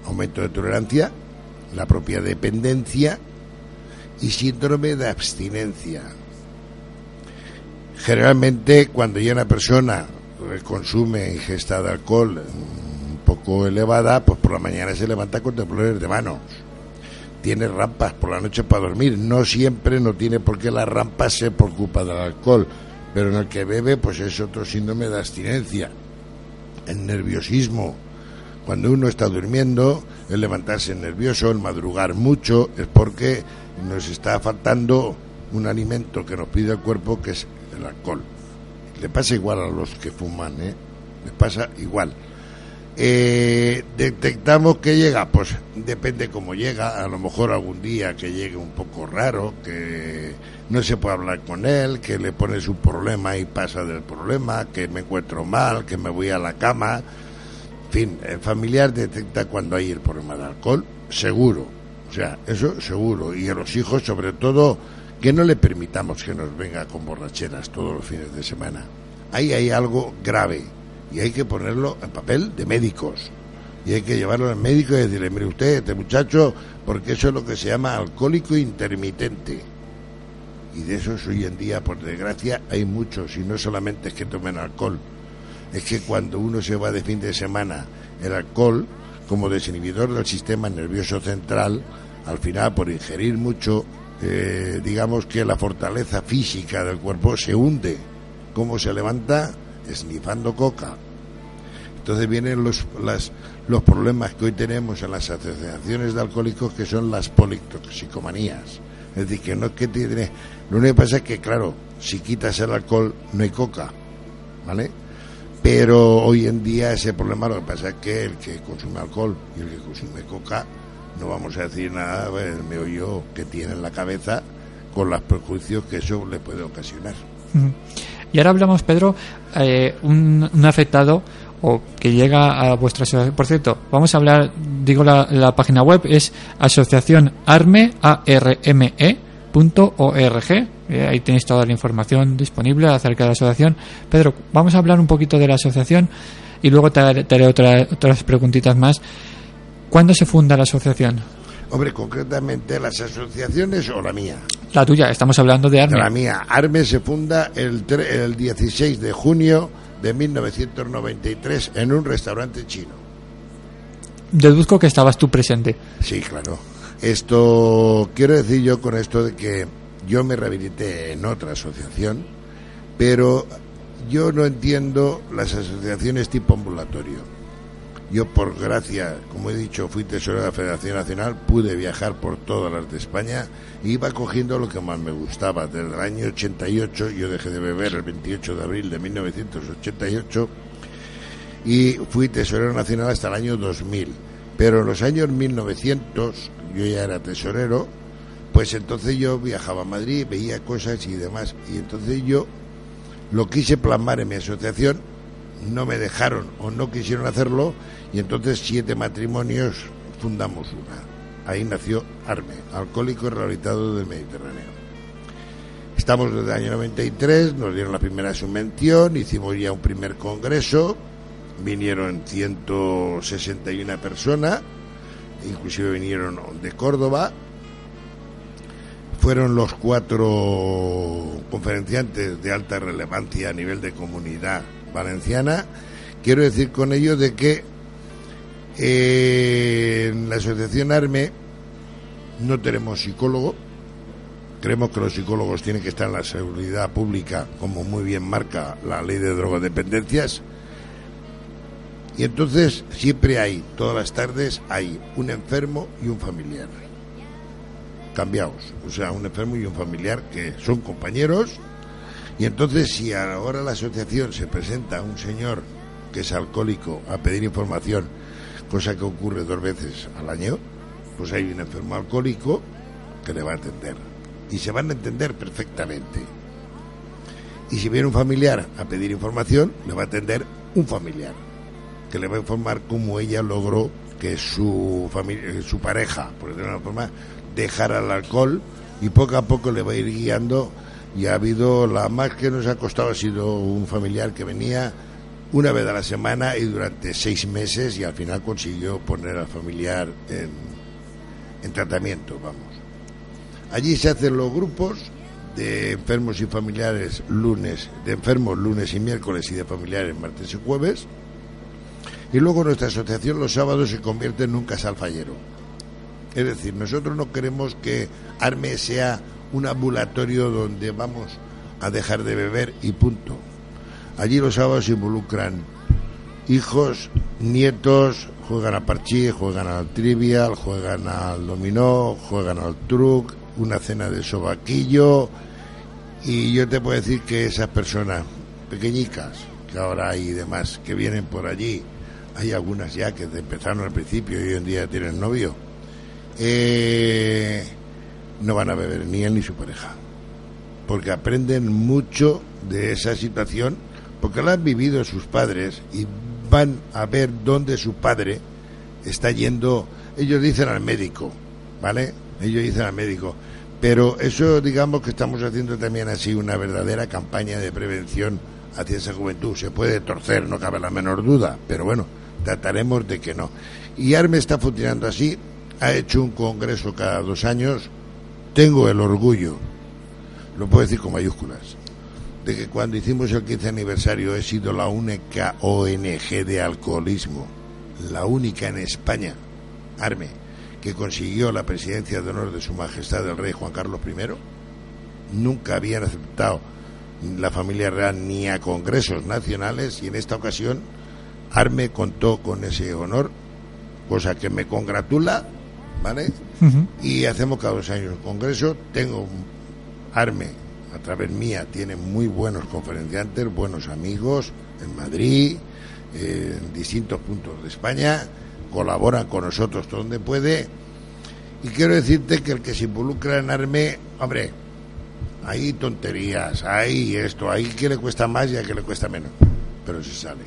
Aumento de tolerancia, la propia dependencia y síndrome de abstinencia. Generalmente cuando ya una persona consume ingesta de alcohol un poco elevada, pues por la mañana se levanta con temblores de manos. Tiene rampas por la noche para dormir. No siempre, no tiene por qué las rampas ser por culpa del alcohol, pero en el que bebe, pues es otro síndrome de abstinencia. El nerviosismo. Cuando uno está durmiendo, el levantarse nervioso, el madrugar mucho, es porque nos está faltando un alimento que nos pide el cuerpo, que es el alcohol. Le pasa igual a los que fuman, ¿eh? Les pasa igual. Eh, detectamos que llega, pues depende cómo llega, a lo mejor algún día que llegue un poco raro, que no se puede hablar con él, que le pones un problema y pasa del problema, que me encuentro mal, que me voy a la cama, en fin, el familiar detecta cuando hay el problema de alcohol, seguro, o sea, eso seguro, y a los hijos sobre todo, que no le permitamos que nos venga con borracheras todos los fines de semana. Ahí hay algo grave y hay que ponerlo en papel de médicos. Y hay que llevarlo al médico y decirle, mire usted, este muchacho, porque eso es lo que se llama alcohólico intermitente. Y de esos hoy en día, por desgracia, hay muchos, y no solamente es que tomen alcohol, es que cuando uno se va de fin de semana, el alcohol, como desinhibidor del sistema nervioso central, al final, por ingerir mucho, eh, digamos que la fortaleza física del cuerpo se hunde. ¿Cómo se levanta? Esnifando coca. Entonces vienen los, las, los problemas que hoy tenemos en las asociaciones de alcohólicos que son las politoxicomanías. Es decir, que no es que tiene... Lo único que pasa es que, claro, si quitas el alcohol no hay coca, ¿vale? Pero hoy en día ese problema lo que pasa es que el que consume alcohol y el que consume coca, no vamos a decir nada, el meollo que tiene en la cabeza con los perjuicios que eso le puede ocasionar. Ujú. Y ahora hablamos, Pedro, eh, un afectado o que llega a vuestra asociación. Por cierto, vamos a hablar, digo la, la página web, es asociación arme, a r m -E, punto org. Eh, ahí tenéis toda la información disponible acerca de la asociación. Pedro, vamos a hablar un poquito de la asociación y luego te haré, te haré otra- otras preguntitas más. ¿Cuándo se funda la asociación? Hombre, concretamente las asociaciones o la mía. La tuya, estamos hablando de Arme. La mía. Arme se funda el, el 16 de junio de 1993 en un restaurante chino. Deduzco que estabas tú presente. Sí, claro. Esto, quiero decir yo con esto de que yo me rehabilité en otra asociación, pero yo no entiendo las asociaciones tipo ambulatorio. Yo, por gracia, como he dicho, fui tesorero de la Federación Nacional, pude viajar por todas las de España e iba cogiendo lo que más me gustaba. Desde el año 88, yo dejé de beber el 28 de abril de 1988 y fui tesorero nacional hasta el año 2000. Pero en los años 1900, yo ya era tesorero, pues entonces yo viajaba a Madrid, veía cosas y demás. Y entonces yo lo quise plasmar en mi asociación, no me dejaron o no quisieron hacerlo, y entonces siete matrimonios fundamos una. Ahí nació ARME, Alcohólico Rehabilitado del Mediterráneo. Estamos desde el año 93, nos dieron la primera subvención, hicimos ya un primer congreso, vinieron 161 personas, inclusive vinieron de Córdoba, fueron los cuatro conferenciantes de alta relevancia a nivel de comunidad valenciana. Quiero decir con ello de que en la asociación ARME no tenemos psicólogo. Creemos que los psicólogos tienen que estar en la seguridad pública, como muy bien marca la ley de drogodependencias. Y entonces siempre hay, todas las tardes, hay un enfermo y un familiar. Cambiados. O sea, un enfermo y un familiar que son compañeros. Y entonces si ahora la asociación se presenta a un señor que es alcohólico a pedir información, cosa que ocurre dos veces al año, pues hay un enfermo alcohólico que le va a atender. Y se van a entender perfectamente. Y si viene un familiar a pedir información, le va a atender un familiar, que le va a informar cómo ella logró que su, familia, su pareja, por decirlo de una forma, dejara el alcohol y poco a poco le va a ir guiando. Y ha habido, la más que nos ha costado ha sido un familiar que venía una vez a la semana y durante seis meses y al final consiguió poner al familiar en, en tratamiento, vamos. Allí se hacen los grupos de enfermos y familiares lunes, de enfermos lunes y miércoles y de familiares martes y jueves. Y luego nuestra asociación los sábados se convierte en un casal fallero. Es decir, nosotros no queremos que Arme sea un ambulatorio donde vamos a dejar de beber y punto. Allí los sábados involucran hijos, nietos, juegan a parchí, juegan al trivial, juegan al dominó, juegan al truc, una cena de sobaquillo. Y yo te puedo decir que esas personas pequeñicas que ahora hay y demás que vienen por allí, hay algunas ya que empezaron al principio y hoy en día tienen novio, eh, no van a beber ni él ni su pareja, porque aprenden mucho de esa situación, porque la han vivido sus padres y van a ver dónde su padre está yendo. Ellos dicen al médico, ¿vale? Ellos dicen al médico. Pero eso, digamos que estamos haciendo también así una verdadera campaña de prevención hacia esa juventud. Se puede torcer, no cabe la menor duda, pero bueno, trataremos de que no. Y ARME está funcionando así, ha hecho un congreso cada dos años. Tengo el orgullo, lo puedo decir con mayúsculas, de que cuando hicimos el 15 aniversario he sido la única ONG de alcoholismo, la única en España, ARME, que consiguió la presidencia de honor de Su Majestad el Rey Juan Carlos I. Nunca habían aceptado la familia real ni a congresos nacionales y en esta ocasión ARME contó con ese honor, cosa que me congratula, ¿vale? Y hacemos cada dos años un congreso. Tengo ARME, a través mía, tiene muy buenos conferenciantes, buenos amigos en Madrid, eh, en distintos puntos de España, colaboran con nosotros donde puede. Y quiero decirte que el que se involucra en ARME, hombre, hay tonterías, hay esto, hay que le cuesta más y a que le cuesta menos, pero se sale.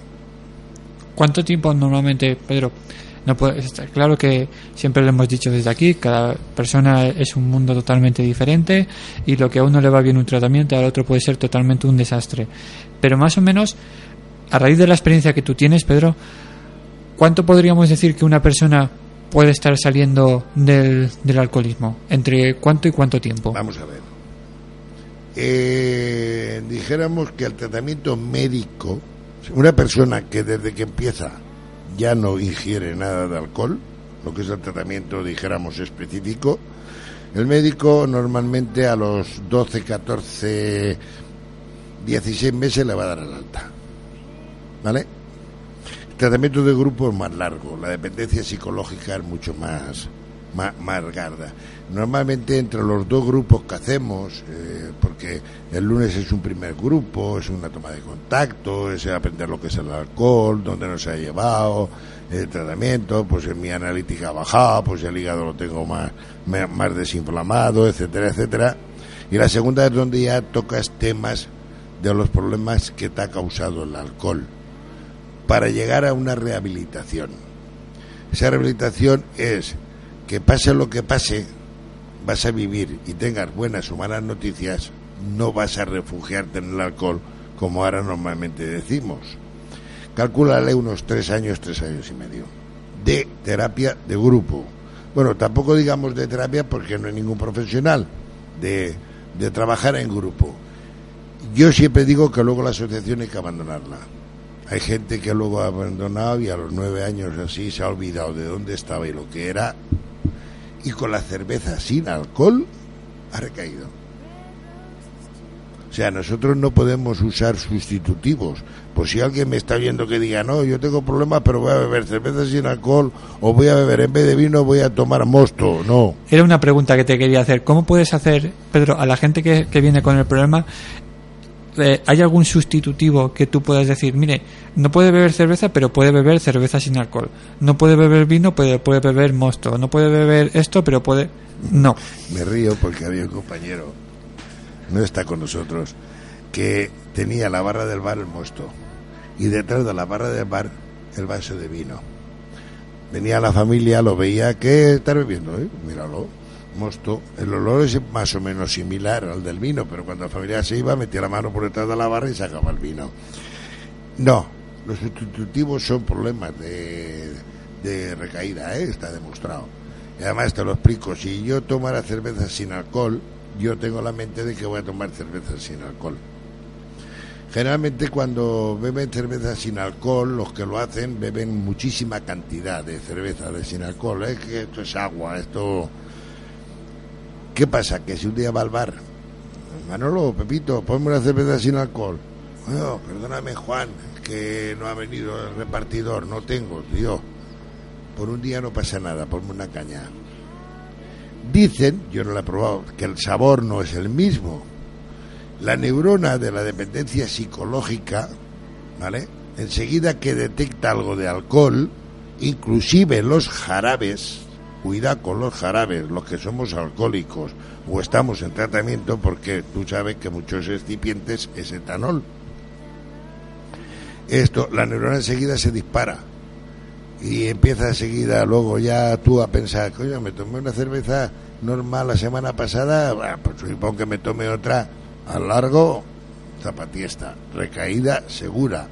¿Cuánto tiempo normalmente, Pedro? No puede, está claro que siempre lo hemos dicho desde aquí, cada persona es un mundo totalmente diferente y lo que a uno le va bien un tratamiento, al otro puede ser totalmente un desastre. Pero más o menos, a raíz de la experiencia que tú tienes, Pedro, ¿cuánto podríamos decir que una persona puede estar saliendo del, del alcoholismo? ¿Entre cuánto y cuánto tiempo? Vamos a ver. Eh, dijéramos que el tratamiento médico, una persona que desde que empieza ya no ingiere nada de alcohol, lo que es el tratamiento, dijéramos, específico, el médico normalmente a los 12, 14, 16 meses le va a dar el alta. ¿Vale? El tratamiento de grupo es más largo, la dependencia psicológica es mucho más, más, más garda. Normalmente entre los dos grupos que hacemos, eh, porque el lunes es un primer grupo, es una toma de contacto, es aprender lo que es el alcohol, dónde nos ha llevado, el tratamiento, pues mi analítica ha bajado, pues el hígado lo tengo más, más más desinflamado, etcétera, etcétera. Y la segunda es donde ya tocas temas de los problemas que te ha causado el alcohol para llegar a una rehabilitación. Esa rehabilitación es que pase lo que pase, vas a vivir y tengas buenas o malas noticias no vas a refugiarte en el alcohol como ahora normalmente decimos. Calcúlale unos tres años, tres años y medio de terapia de grupo. Bueno, tampoco digamos de terapia porque no hay ningún profesional, de, de trabajar en grupo. Yo siempre digo que luego la asociación hay que abandonarla. Hay gente que luego ha abandonado y a los nueve años así se ha olvidado de dónde estaba y lo que era. Y con la cerveza sin alcohol ha recaído. O sea, nosotros no podemos usar sustitutivos. Pues si alguien me está viendo que diga, no, yo tengo problemas, pero voy a beber cerveza sin alcohol, o voy a beber en vez de vino, voy a tomar mosto. No. Era una pregunta que te quería hacer. ¿Cómo puedes hacer, Pedro, a la gente que, que viene con el problema, eh, ¿hay algún sustitutivo que tú puedas decir, mire, no puede beber cerveza, pero puede beber cerveza sin alcohol? No puede beber vino, pero puede beber mosto. No puede beber esto, pero puede... No. Me río porque había un compañero, no está con nosotros, que tenía la barra del bar el mosto y detrás de la barra del bar el vaso de vino. Venía la familia, lo veía, ¿qué está bebiendo? Eh? Míralo, mosto. El olor es más o menos similar al del vino, pero cuando la familia se iba, metía la mano por detrás de la barra y sacaba el vino. No, los sustitutivos son problemas de, de recaída, ¿eh? está demostrado. Y además te lo explico, si yo tomara cerveza sin alcohol, yo tengo la mente de que voy a tomar cerveza sin alcohol. Generalmente cuando beben cerveza sin alcohol, los que lo hacen beben muchísima cantidad de cerveza de sin alcohol. Es que esto es agua, esto... ¿Qué pasa? Que si un día va al bar, Manolo, Pepito, ponme una cerveza sin alcohol. Bueno, perdóname Juan, que no ha venido el repartidor, no tengo, tío. Por un día no pasa nada, ponme una caña. Dicen, yo no la he probado, que el sabor no es el mismo. La neurona de la dependencia psicológica, ¿vale? Enseguida que detecta algo de alcohol, inclusive los jarabes, cuida con los jarabes, los que somos alcohólicos o estamos en tratamiento, porque tú sabes que muchos excipientes es etanol. Esto, la neurona enseguida se dispara y empieza enseguida luego ya tú a pensar, coño, me tomé una cerveza normal la semana pasada, pues supongo que me tome otra a largo, zapatiesta, recaída segura.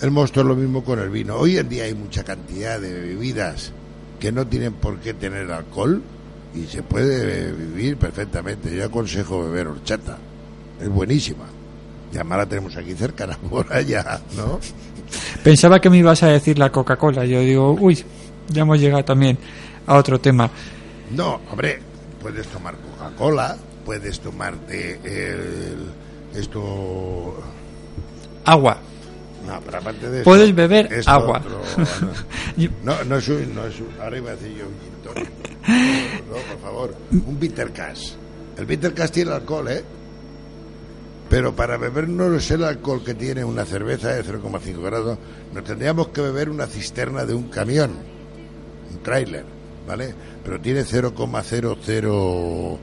El monstruo es lo mismo con el vino. Hoy en día hay mucha cantidad de bebidas que no tienen por qué tener alcohol y se puede vivir perfectamente. Yo aconsejo beber horchata, es buenísima. Y además la tenemos aquí cerca, <laughs> por allá, ¿no? <laughs> Pensaba que me ibas a decir la Coca-Cola. Yo digo, uy, ya hemos llegado también a otro tema. No, hombre, puedes tomar Coca-Cola, puedes tomarte el, esto... Agua. No, pero aparte de Puedes beber esto agua. otro, <laughs> no, no es un, no es un, ahora iba a decir yo un gin tonic. <laughs> No, por favor, un bitter cash. El bitter cash tiene alcohol, ¿eh? Pero para beber no es el alcohol que tiene una cerveza de 0,5 grados, nos tendríamos que beber una cisterna de un camión, un tráiler, ¿vale? Pero tiene 0,008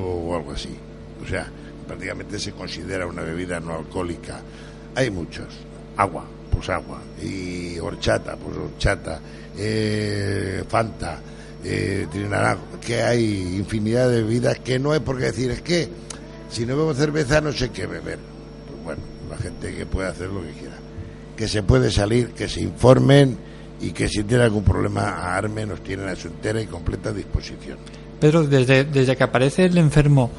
o algo así. O sea, prácticamente se considera una bebida no alcohólica. Hay muchos. Agua, pues agua. Y horchata, pues horchata. Eh, Fanta, eh, trinaranjo. Que hay infinidad de bebidas que no hay por qué decir. Es que si no bebo cerveza no sé qué beber. Pues bueno, la gente que puede hacer lo que quiera. Que se puede salir, que se informen y que si tienen algún problema a ARME nos tienen a su entera y completa disposición. Pedro, desde, desde que aparece el enfermo,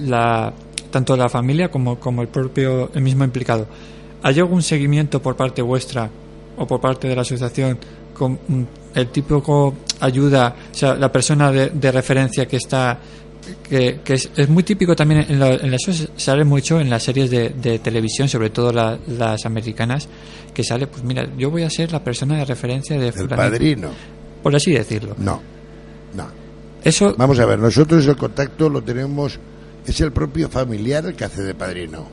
la, tanto la familia como, como el propio, el mismo implicado, ¿hay algún seguimiento por parte vuestra o por parte de la asociación con mm, el típico ayuda, o sea, la persona de, de referencia que está, que, que es, es muy típico también en, la, en la- eso sale mucho en las series de, de televisión, sobre todo la- las americanas, que sale, pues mira, yo voy a ser la persona de referencia de El fulanito, padrino, por así decirlo. no, no. Eso Vamos a ver, nosotros el contacto lo tenemos, es el propio familiar el que hace de padrino.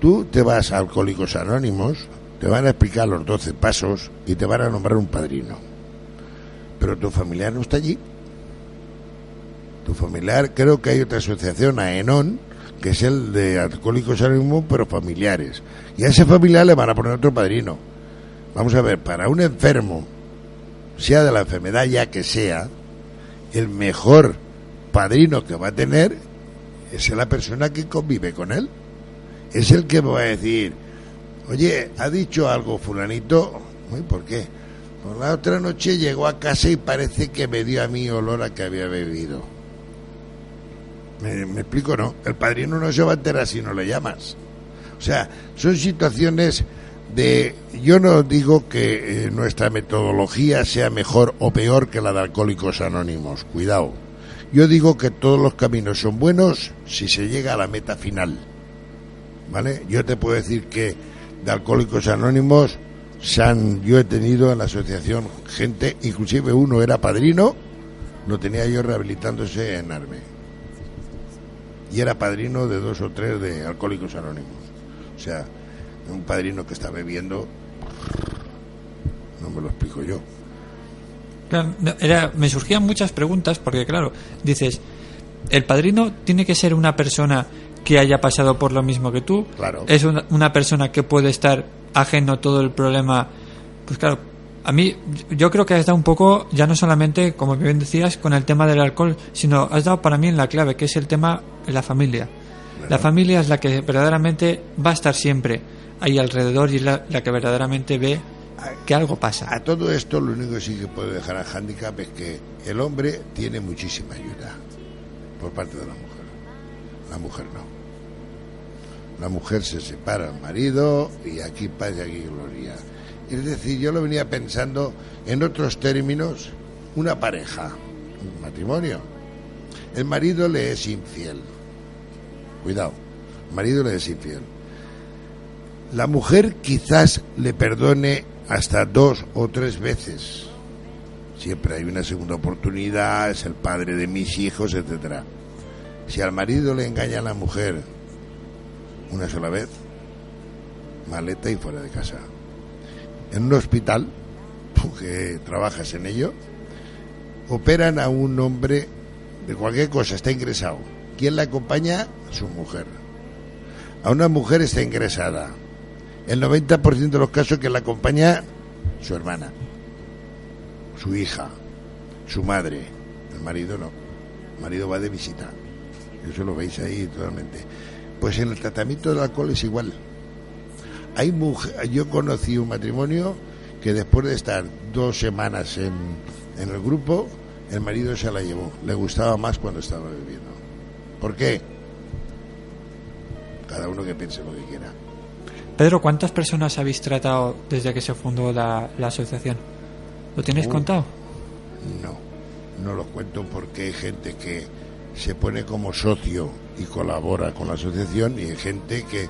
Tú te vas a Alcohólicos Anónimos, te van a explicar los 12 pasos y te van a nombrar un padrino. Pero tu familiar no está allí. Tu familiar, creo que hay otra asociación, AENON, que es el de Alcohólicos Anónimos, pero familiares. Y a ese familiar le van a poner otro padrino. Vamos a ver, para un enfermo, sea de la enfermedad ya que sea, el mejor padrino que va a tener es la persona que convive con él. Es el que va a decir, oye, ha dicho algo fulanito, Uy, ¿por qué? Por la otra noche llegó a casa y parece que me dio a mí olor a que había bebido. ¿Me, me explico? No. El padrino no se va a enterar si no le llamas. O sea, son situaciones de... Yo no digo que eh, nuestra metodología sea mejor o peor que la de Alcohólicos Anónimos. Cuidado. Yo digo que todos los caminos son buenos si se llega a la meta final. ¿Vale? Yo te puedo decir que de Alcohólicos Anónimos se han, yo he tenido en la asociación gente, inclusive uno era padrino, lo tenía yo rehabilitándose en Arme. Y era padrino de dos o tres de Alcohólicos Anónimos. O sea, un padrino que está bebiendo, no me lo explico yo. Era, me surgían muchas preguntas porque, claro, dices, el padrino tiene que ser una persona que haya pasado por lo mismo que tú. Claro. Es una, una persona que puede estar ajeno a todo el problema. Pues claro, a mí yo creo que has dado un poco, ya no solamente, como bien decías, con el tema del alcohol, sino has dado para mí en la clave, que es el tema de la familia. La familia es la que verdaderamente va a estar siempre ahí alrededor y es la, la que verdaderamente ve que algo pasa. A todo esto lo único que sí que puede dejar a handicap es que el hombre tiene muchísima ayuda por parte de la mujer. La mujer no. La mujer se separa al marido y aquí paz y aquí gloria. Es decir, yo lo venía pensando en otros términos, una pareja, un matrimonio. El marido le es infiel. Cuidado, el marido le es infiel. La mujer quizás le perdone hasta dos o tres veces. Siempre hay una segunda oportunidad, es el padre de mis hijos, etcétera. Si al marido le engaña a la mujer una sola vez, maleta y fuera de casa. En un hospital, <laughs> porque trabajas en ello, operan a un hombre de cualquier cosa, está ingresado. ¿Quién la acompaña? Su mujer. A una mujer está ingresada. El 90% de los casos que la acompaña su hermana, su hija, su madre. El marido no. El marido va de visita. Eso lo veis ahí totalmente. Pues en el tratamiento del alcohol es igual. Hay mujer, yo conocí un matrimonio que después de estar dos semanas en, en el grupo, el marido se la llevó. Le gustaba más cuando estaba bebiendo. ¿Por qué? Cada uno que piense lo que quiera. Pedro, ¿cuántas personas habéis tratado desde que se fundó la, la asociación? ¿Lo tenéis Uh. contado? No, no lo cuento porque hay gente que se pone como socio y colabora con la asociación y hay gente que,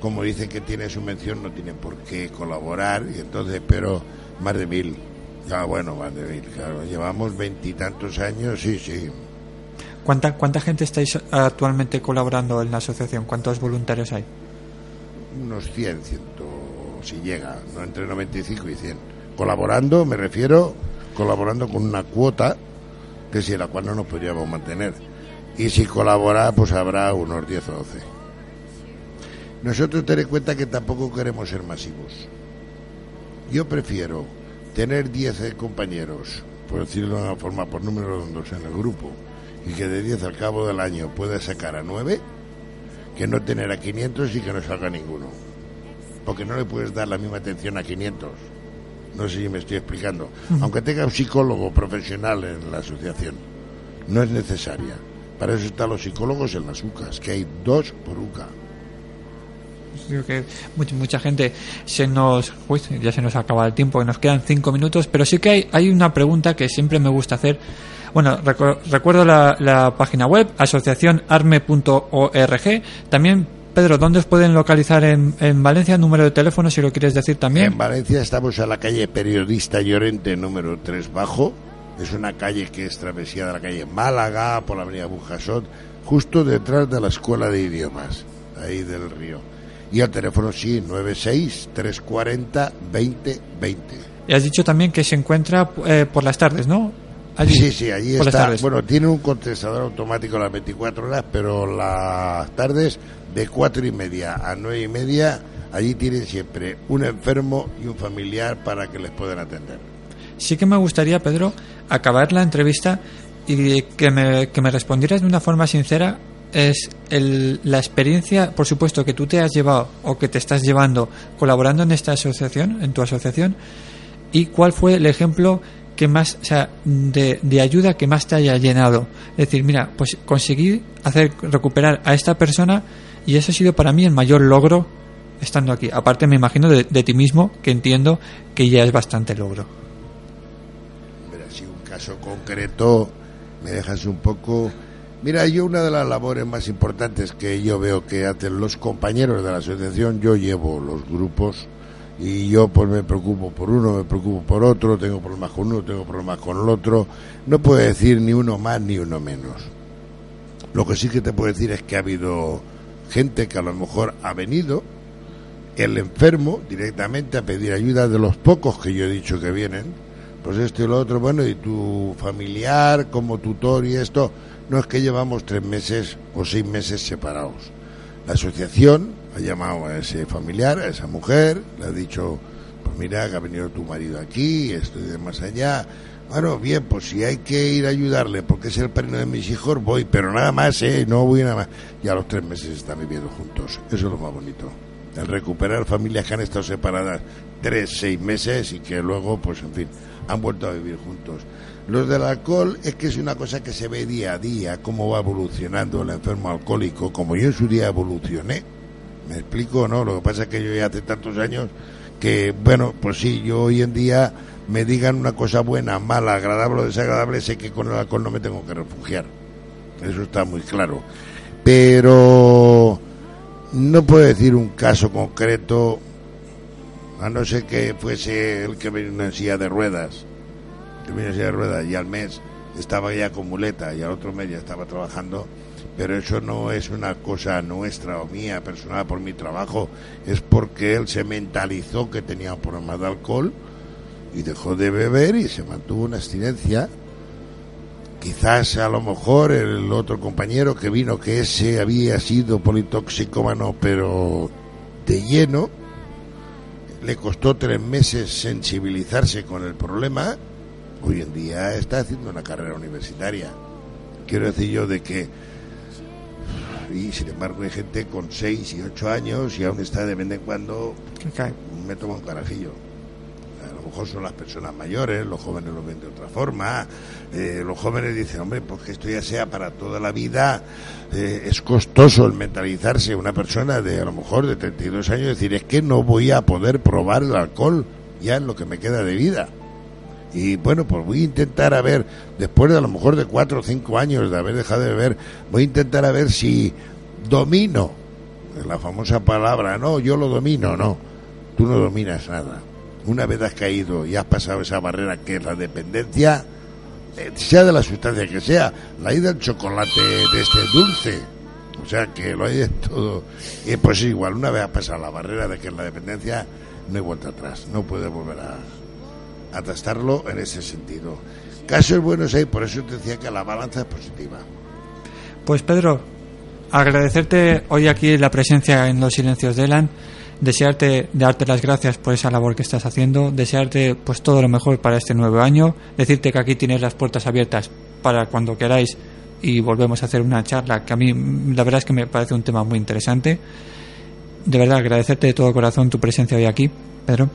como dicen que tiene subvención, no tiene por qué colaborar y entonces, pero más de mil. Ah, bueno, más de mil, claro. Llevamos veintitantos años, sí, sí. ¿Cuánta, ¿Cuánta gente estáis actualmente colaborando en la asociación? ¿Cuántos voluntarios hay? Unos 100, ciento, si llega, no entre 95 y 100. Colaborando, me refiero, colaborando con una cuota que si la cual no nos podríamos mantener. Y si colabora, pues habrá unos 10 o 12. Nosotros ten en cuenta que tampoco queremos ser masivos. Yo prefiero tener 10 compañeros, por decirlo de una forma, por número redondos en el grupo, y que de 10 al cabo del año pueda sacar a 9, que no tener a 500 y que no salga ninguno. Porque no le puedes dar la misma atención a 500. No sé si me estoy explicando. Aunque tenga un psicólogo profesional en la asociación, no es necesaria. Para eso están los psicólogos en las UCAS, que hay dos por UCA. Creo que mucha, mucha gente se nos uy, ya se nos acaba el tiempo, que nos quedan cinco minutos, pero sí que hay, hay una pregunta que siempre me gusta hacer. Bueno, recu- recuerdo la, la página web, asociacionarme.org. También, Pedro, ¿dónde os pueden localizar en, en Valencia? Número de teléfono, si lo quieres decir también. En Valencia estamos a la calle Periodista Llorente número 3 Bajo. Es una calle que es travesía de la calle Málaga por la avenida Bujasot, justo detrás de la Escuela de Idiomas, ahí del río. Y el teléfono sí, 96-340-2020. Y has dicho también que se encuentra eh, por las tardes, ¿no? Allí, Sí, sí, allí por está. Bueno, tiene un contestador automático las 24 horas, pero las tardes de cuatro y media a nueve y media, allí tienen siempre un enfermo y un familiar para que les puedan atender. Sí que me gustaría, Pedro, acabar la entrevista y que me, que me respondieras de una forma sincera es el- la experiencia, por supuesto, que tú te has llevado o que te estás llevando colaborando en esta asociación, en tu asociación, y cuál fue el ejemplo que más, o sea, de, de ayuda que más te haya llenado. Es decir, mira, pues conseguí hacer recuperar a esta persona y eso ha sido para mí el mayor logro estando aquí. Aparte, me imagino de, de ti mismo, que entiendo que ya es bastante logro. Pero así un caso concreto me dejas un poco... Mira, yo una de las labores más importantes que yo veo que hacen los compañeros de la asociación, yo llevo los grupos y yo pues me preocupo por uno, me preocupo por otro, tengo problemas con uno, tengo problemas con el otro. No puedo decir ni uno más ni uno menos. Lo que sí que te puedo decir es que ha habido gente que a lo mejor ha venido, el enfermo directamente a pedir ayuda de los pocos que yo he dicho que vienen, pues esto y lo otro, bueno, y tu familiar como tutor y esto, no es que llevamos tres meses o seis meses separados. La asociación ha llamado a ese familiar, a esa mujer, le ha dicho, pues mira, que ha venido tu marido aquí, esto y de más allá. Bueno, bien, pues si hay que ir a ayudarle porque es el padrino de mis hijos, voy, pero nada más, ¿eh? No voy nada más. Y a los tres meses están viviendo juntos. Eso es lo más bonito. El recuperar familias que han estado separadas tres, seis meses y que luego, pues en fin, han vuelto a vivir juntos. Los del alcohol es que es una cosa que se ve día a día, cómo va evolucionando el enfermo alcohólico, como yo en su día evolucioné. ¿Me explico no? Lo que pasa es que yo ya hace tantos años que, bueno, pues sí, yo hoy en día me digan una cosa buena, mala, agradable o desagradable, sé que con el alcohol no me tengo que refugiar. Eso está muy claro. Pero no puedo decir un caso concreto, a no ser que fuese el que vino en silla de ruedas, que vino en silla de ruedas y al mes estaba ya con muleta y al otro mes ya estaba trabajando, pero eso no es una cosa nuestra o mía, personal por mi trabajo, es porque él se mentalizó que tenía un problema de alcohol y dejó de beber y se mantuvo una abstinencia. Quizás a lo mejor el otro compañero que vino, que ese había sido politoxicómano, pero de lleno, le costó tres meses sensibilizarse con el problema, hoy en día está haciendo una carrera universitaria. Quiero decir yo de que, y sin embargo hay gente con seis y ocho años y aún está de vez en cuando, me toma un carajillo. A lo mejor son las personas mayores, los jóvenes lo ven de otra forma. eh, los jóvenes dicen, hombre, pues que esto ya sea para toda la vida, eh, es costoso el mentalizarse una persona de a lo mejor de 32 años, decir, es que no voy a poder probar el alcohol ya en lo que me queda de vida. Y bueno, pues voy a intentar a ver, después de a lo mejor de cuatro o cinco años de haber dejado de beber, voy a intentar a ver si domino la famosa palabra, no, yo lo domino, no, tú no dominas nada. Una vez has caído y has pasado esa barrera que es la dependencia, eh, sea de la sustancia que sea, la hay del chocolate de este dulce, o sea que lo hay de todo. Y pues igual, una vez has pasado la barrera de que es la dependencia, no hay vuelta atrás, no puedes volver a, a tastarlo en ese sentido. Casos buenos hay, por eso te decía que la balanza es positiva. Pues Pedro, agradecerte hoy aquí la presencia en los silencios de Elan, desearte, darte las gracias por esa labor que estás haciendo, desearte pues todo lo mejor para este nuevo año, decirte que aquí tienes las puertas abiertas para cuando queráis y volvemos a hacer una charla que a mí la verdad es que me parece un tema muy interesante. De verdad agradecerte de todo corazón tu presencia hoy aquí, Pedro.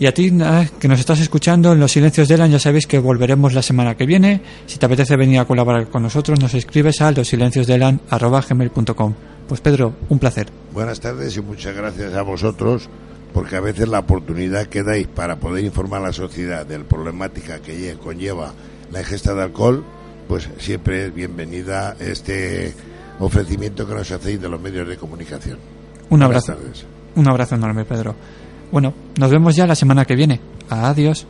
Y a ti, nada, que nos estás escuchando en los silencios de Elan, ya sabéis que volveremos la semana que viene. Si te apetece venir a colaborar con nosotros, nos escribes a losilenciosdelan.com. Pues Pedro, un placer. Buenas tardes y muchas gracias a vosotros porque a veces la oportunidad que dais para poder informar a la sociedad de la problemática que lle- conlleva la ingesta de alcohol, pues siempre es bienvenida este ofrecimiento que nos hacéis de los medios de comunicación. Un Buenas abrazo. tardes. Un abrazo enorme, Pedro. Bueno, nos vemos ya la semana que viene. Adiós.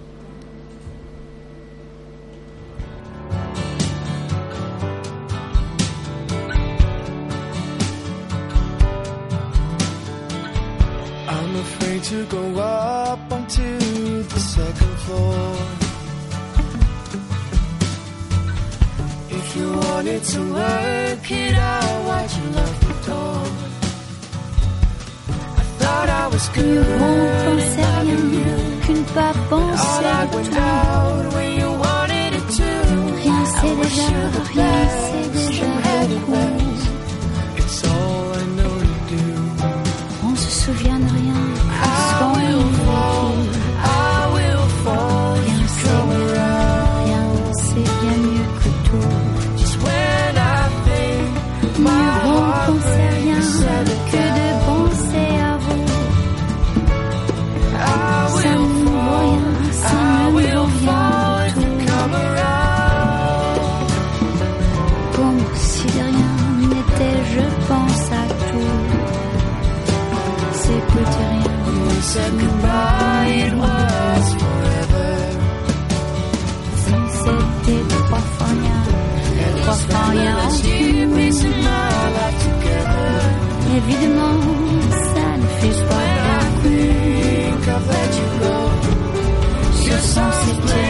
To work it out? Que bon pensait rien, qu'une pas pensait tout. Rien c'est déjà, rien c'est déjà beaucoup. On se souvient si de rien n'était, je pense à tout. Ces petits riens. We said goodbye, it was forever. Si c'était trois fois rien, trois fois rien en together. Évidemment, ça ne fait pas I think I've let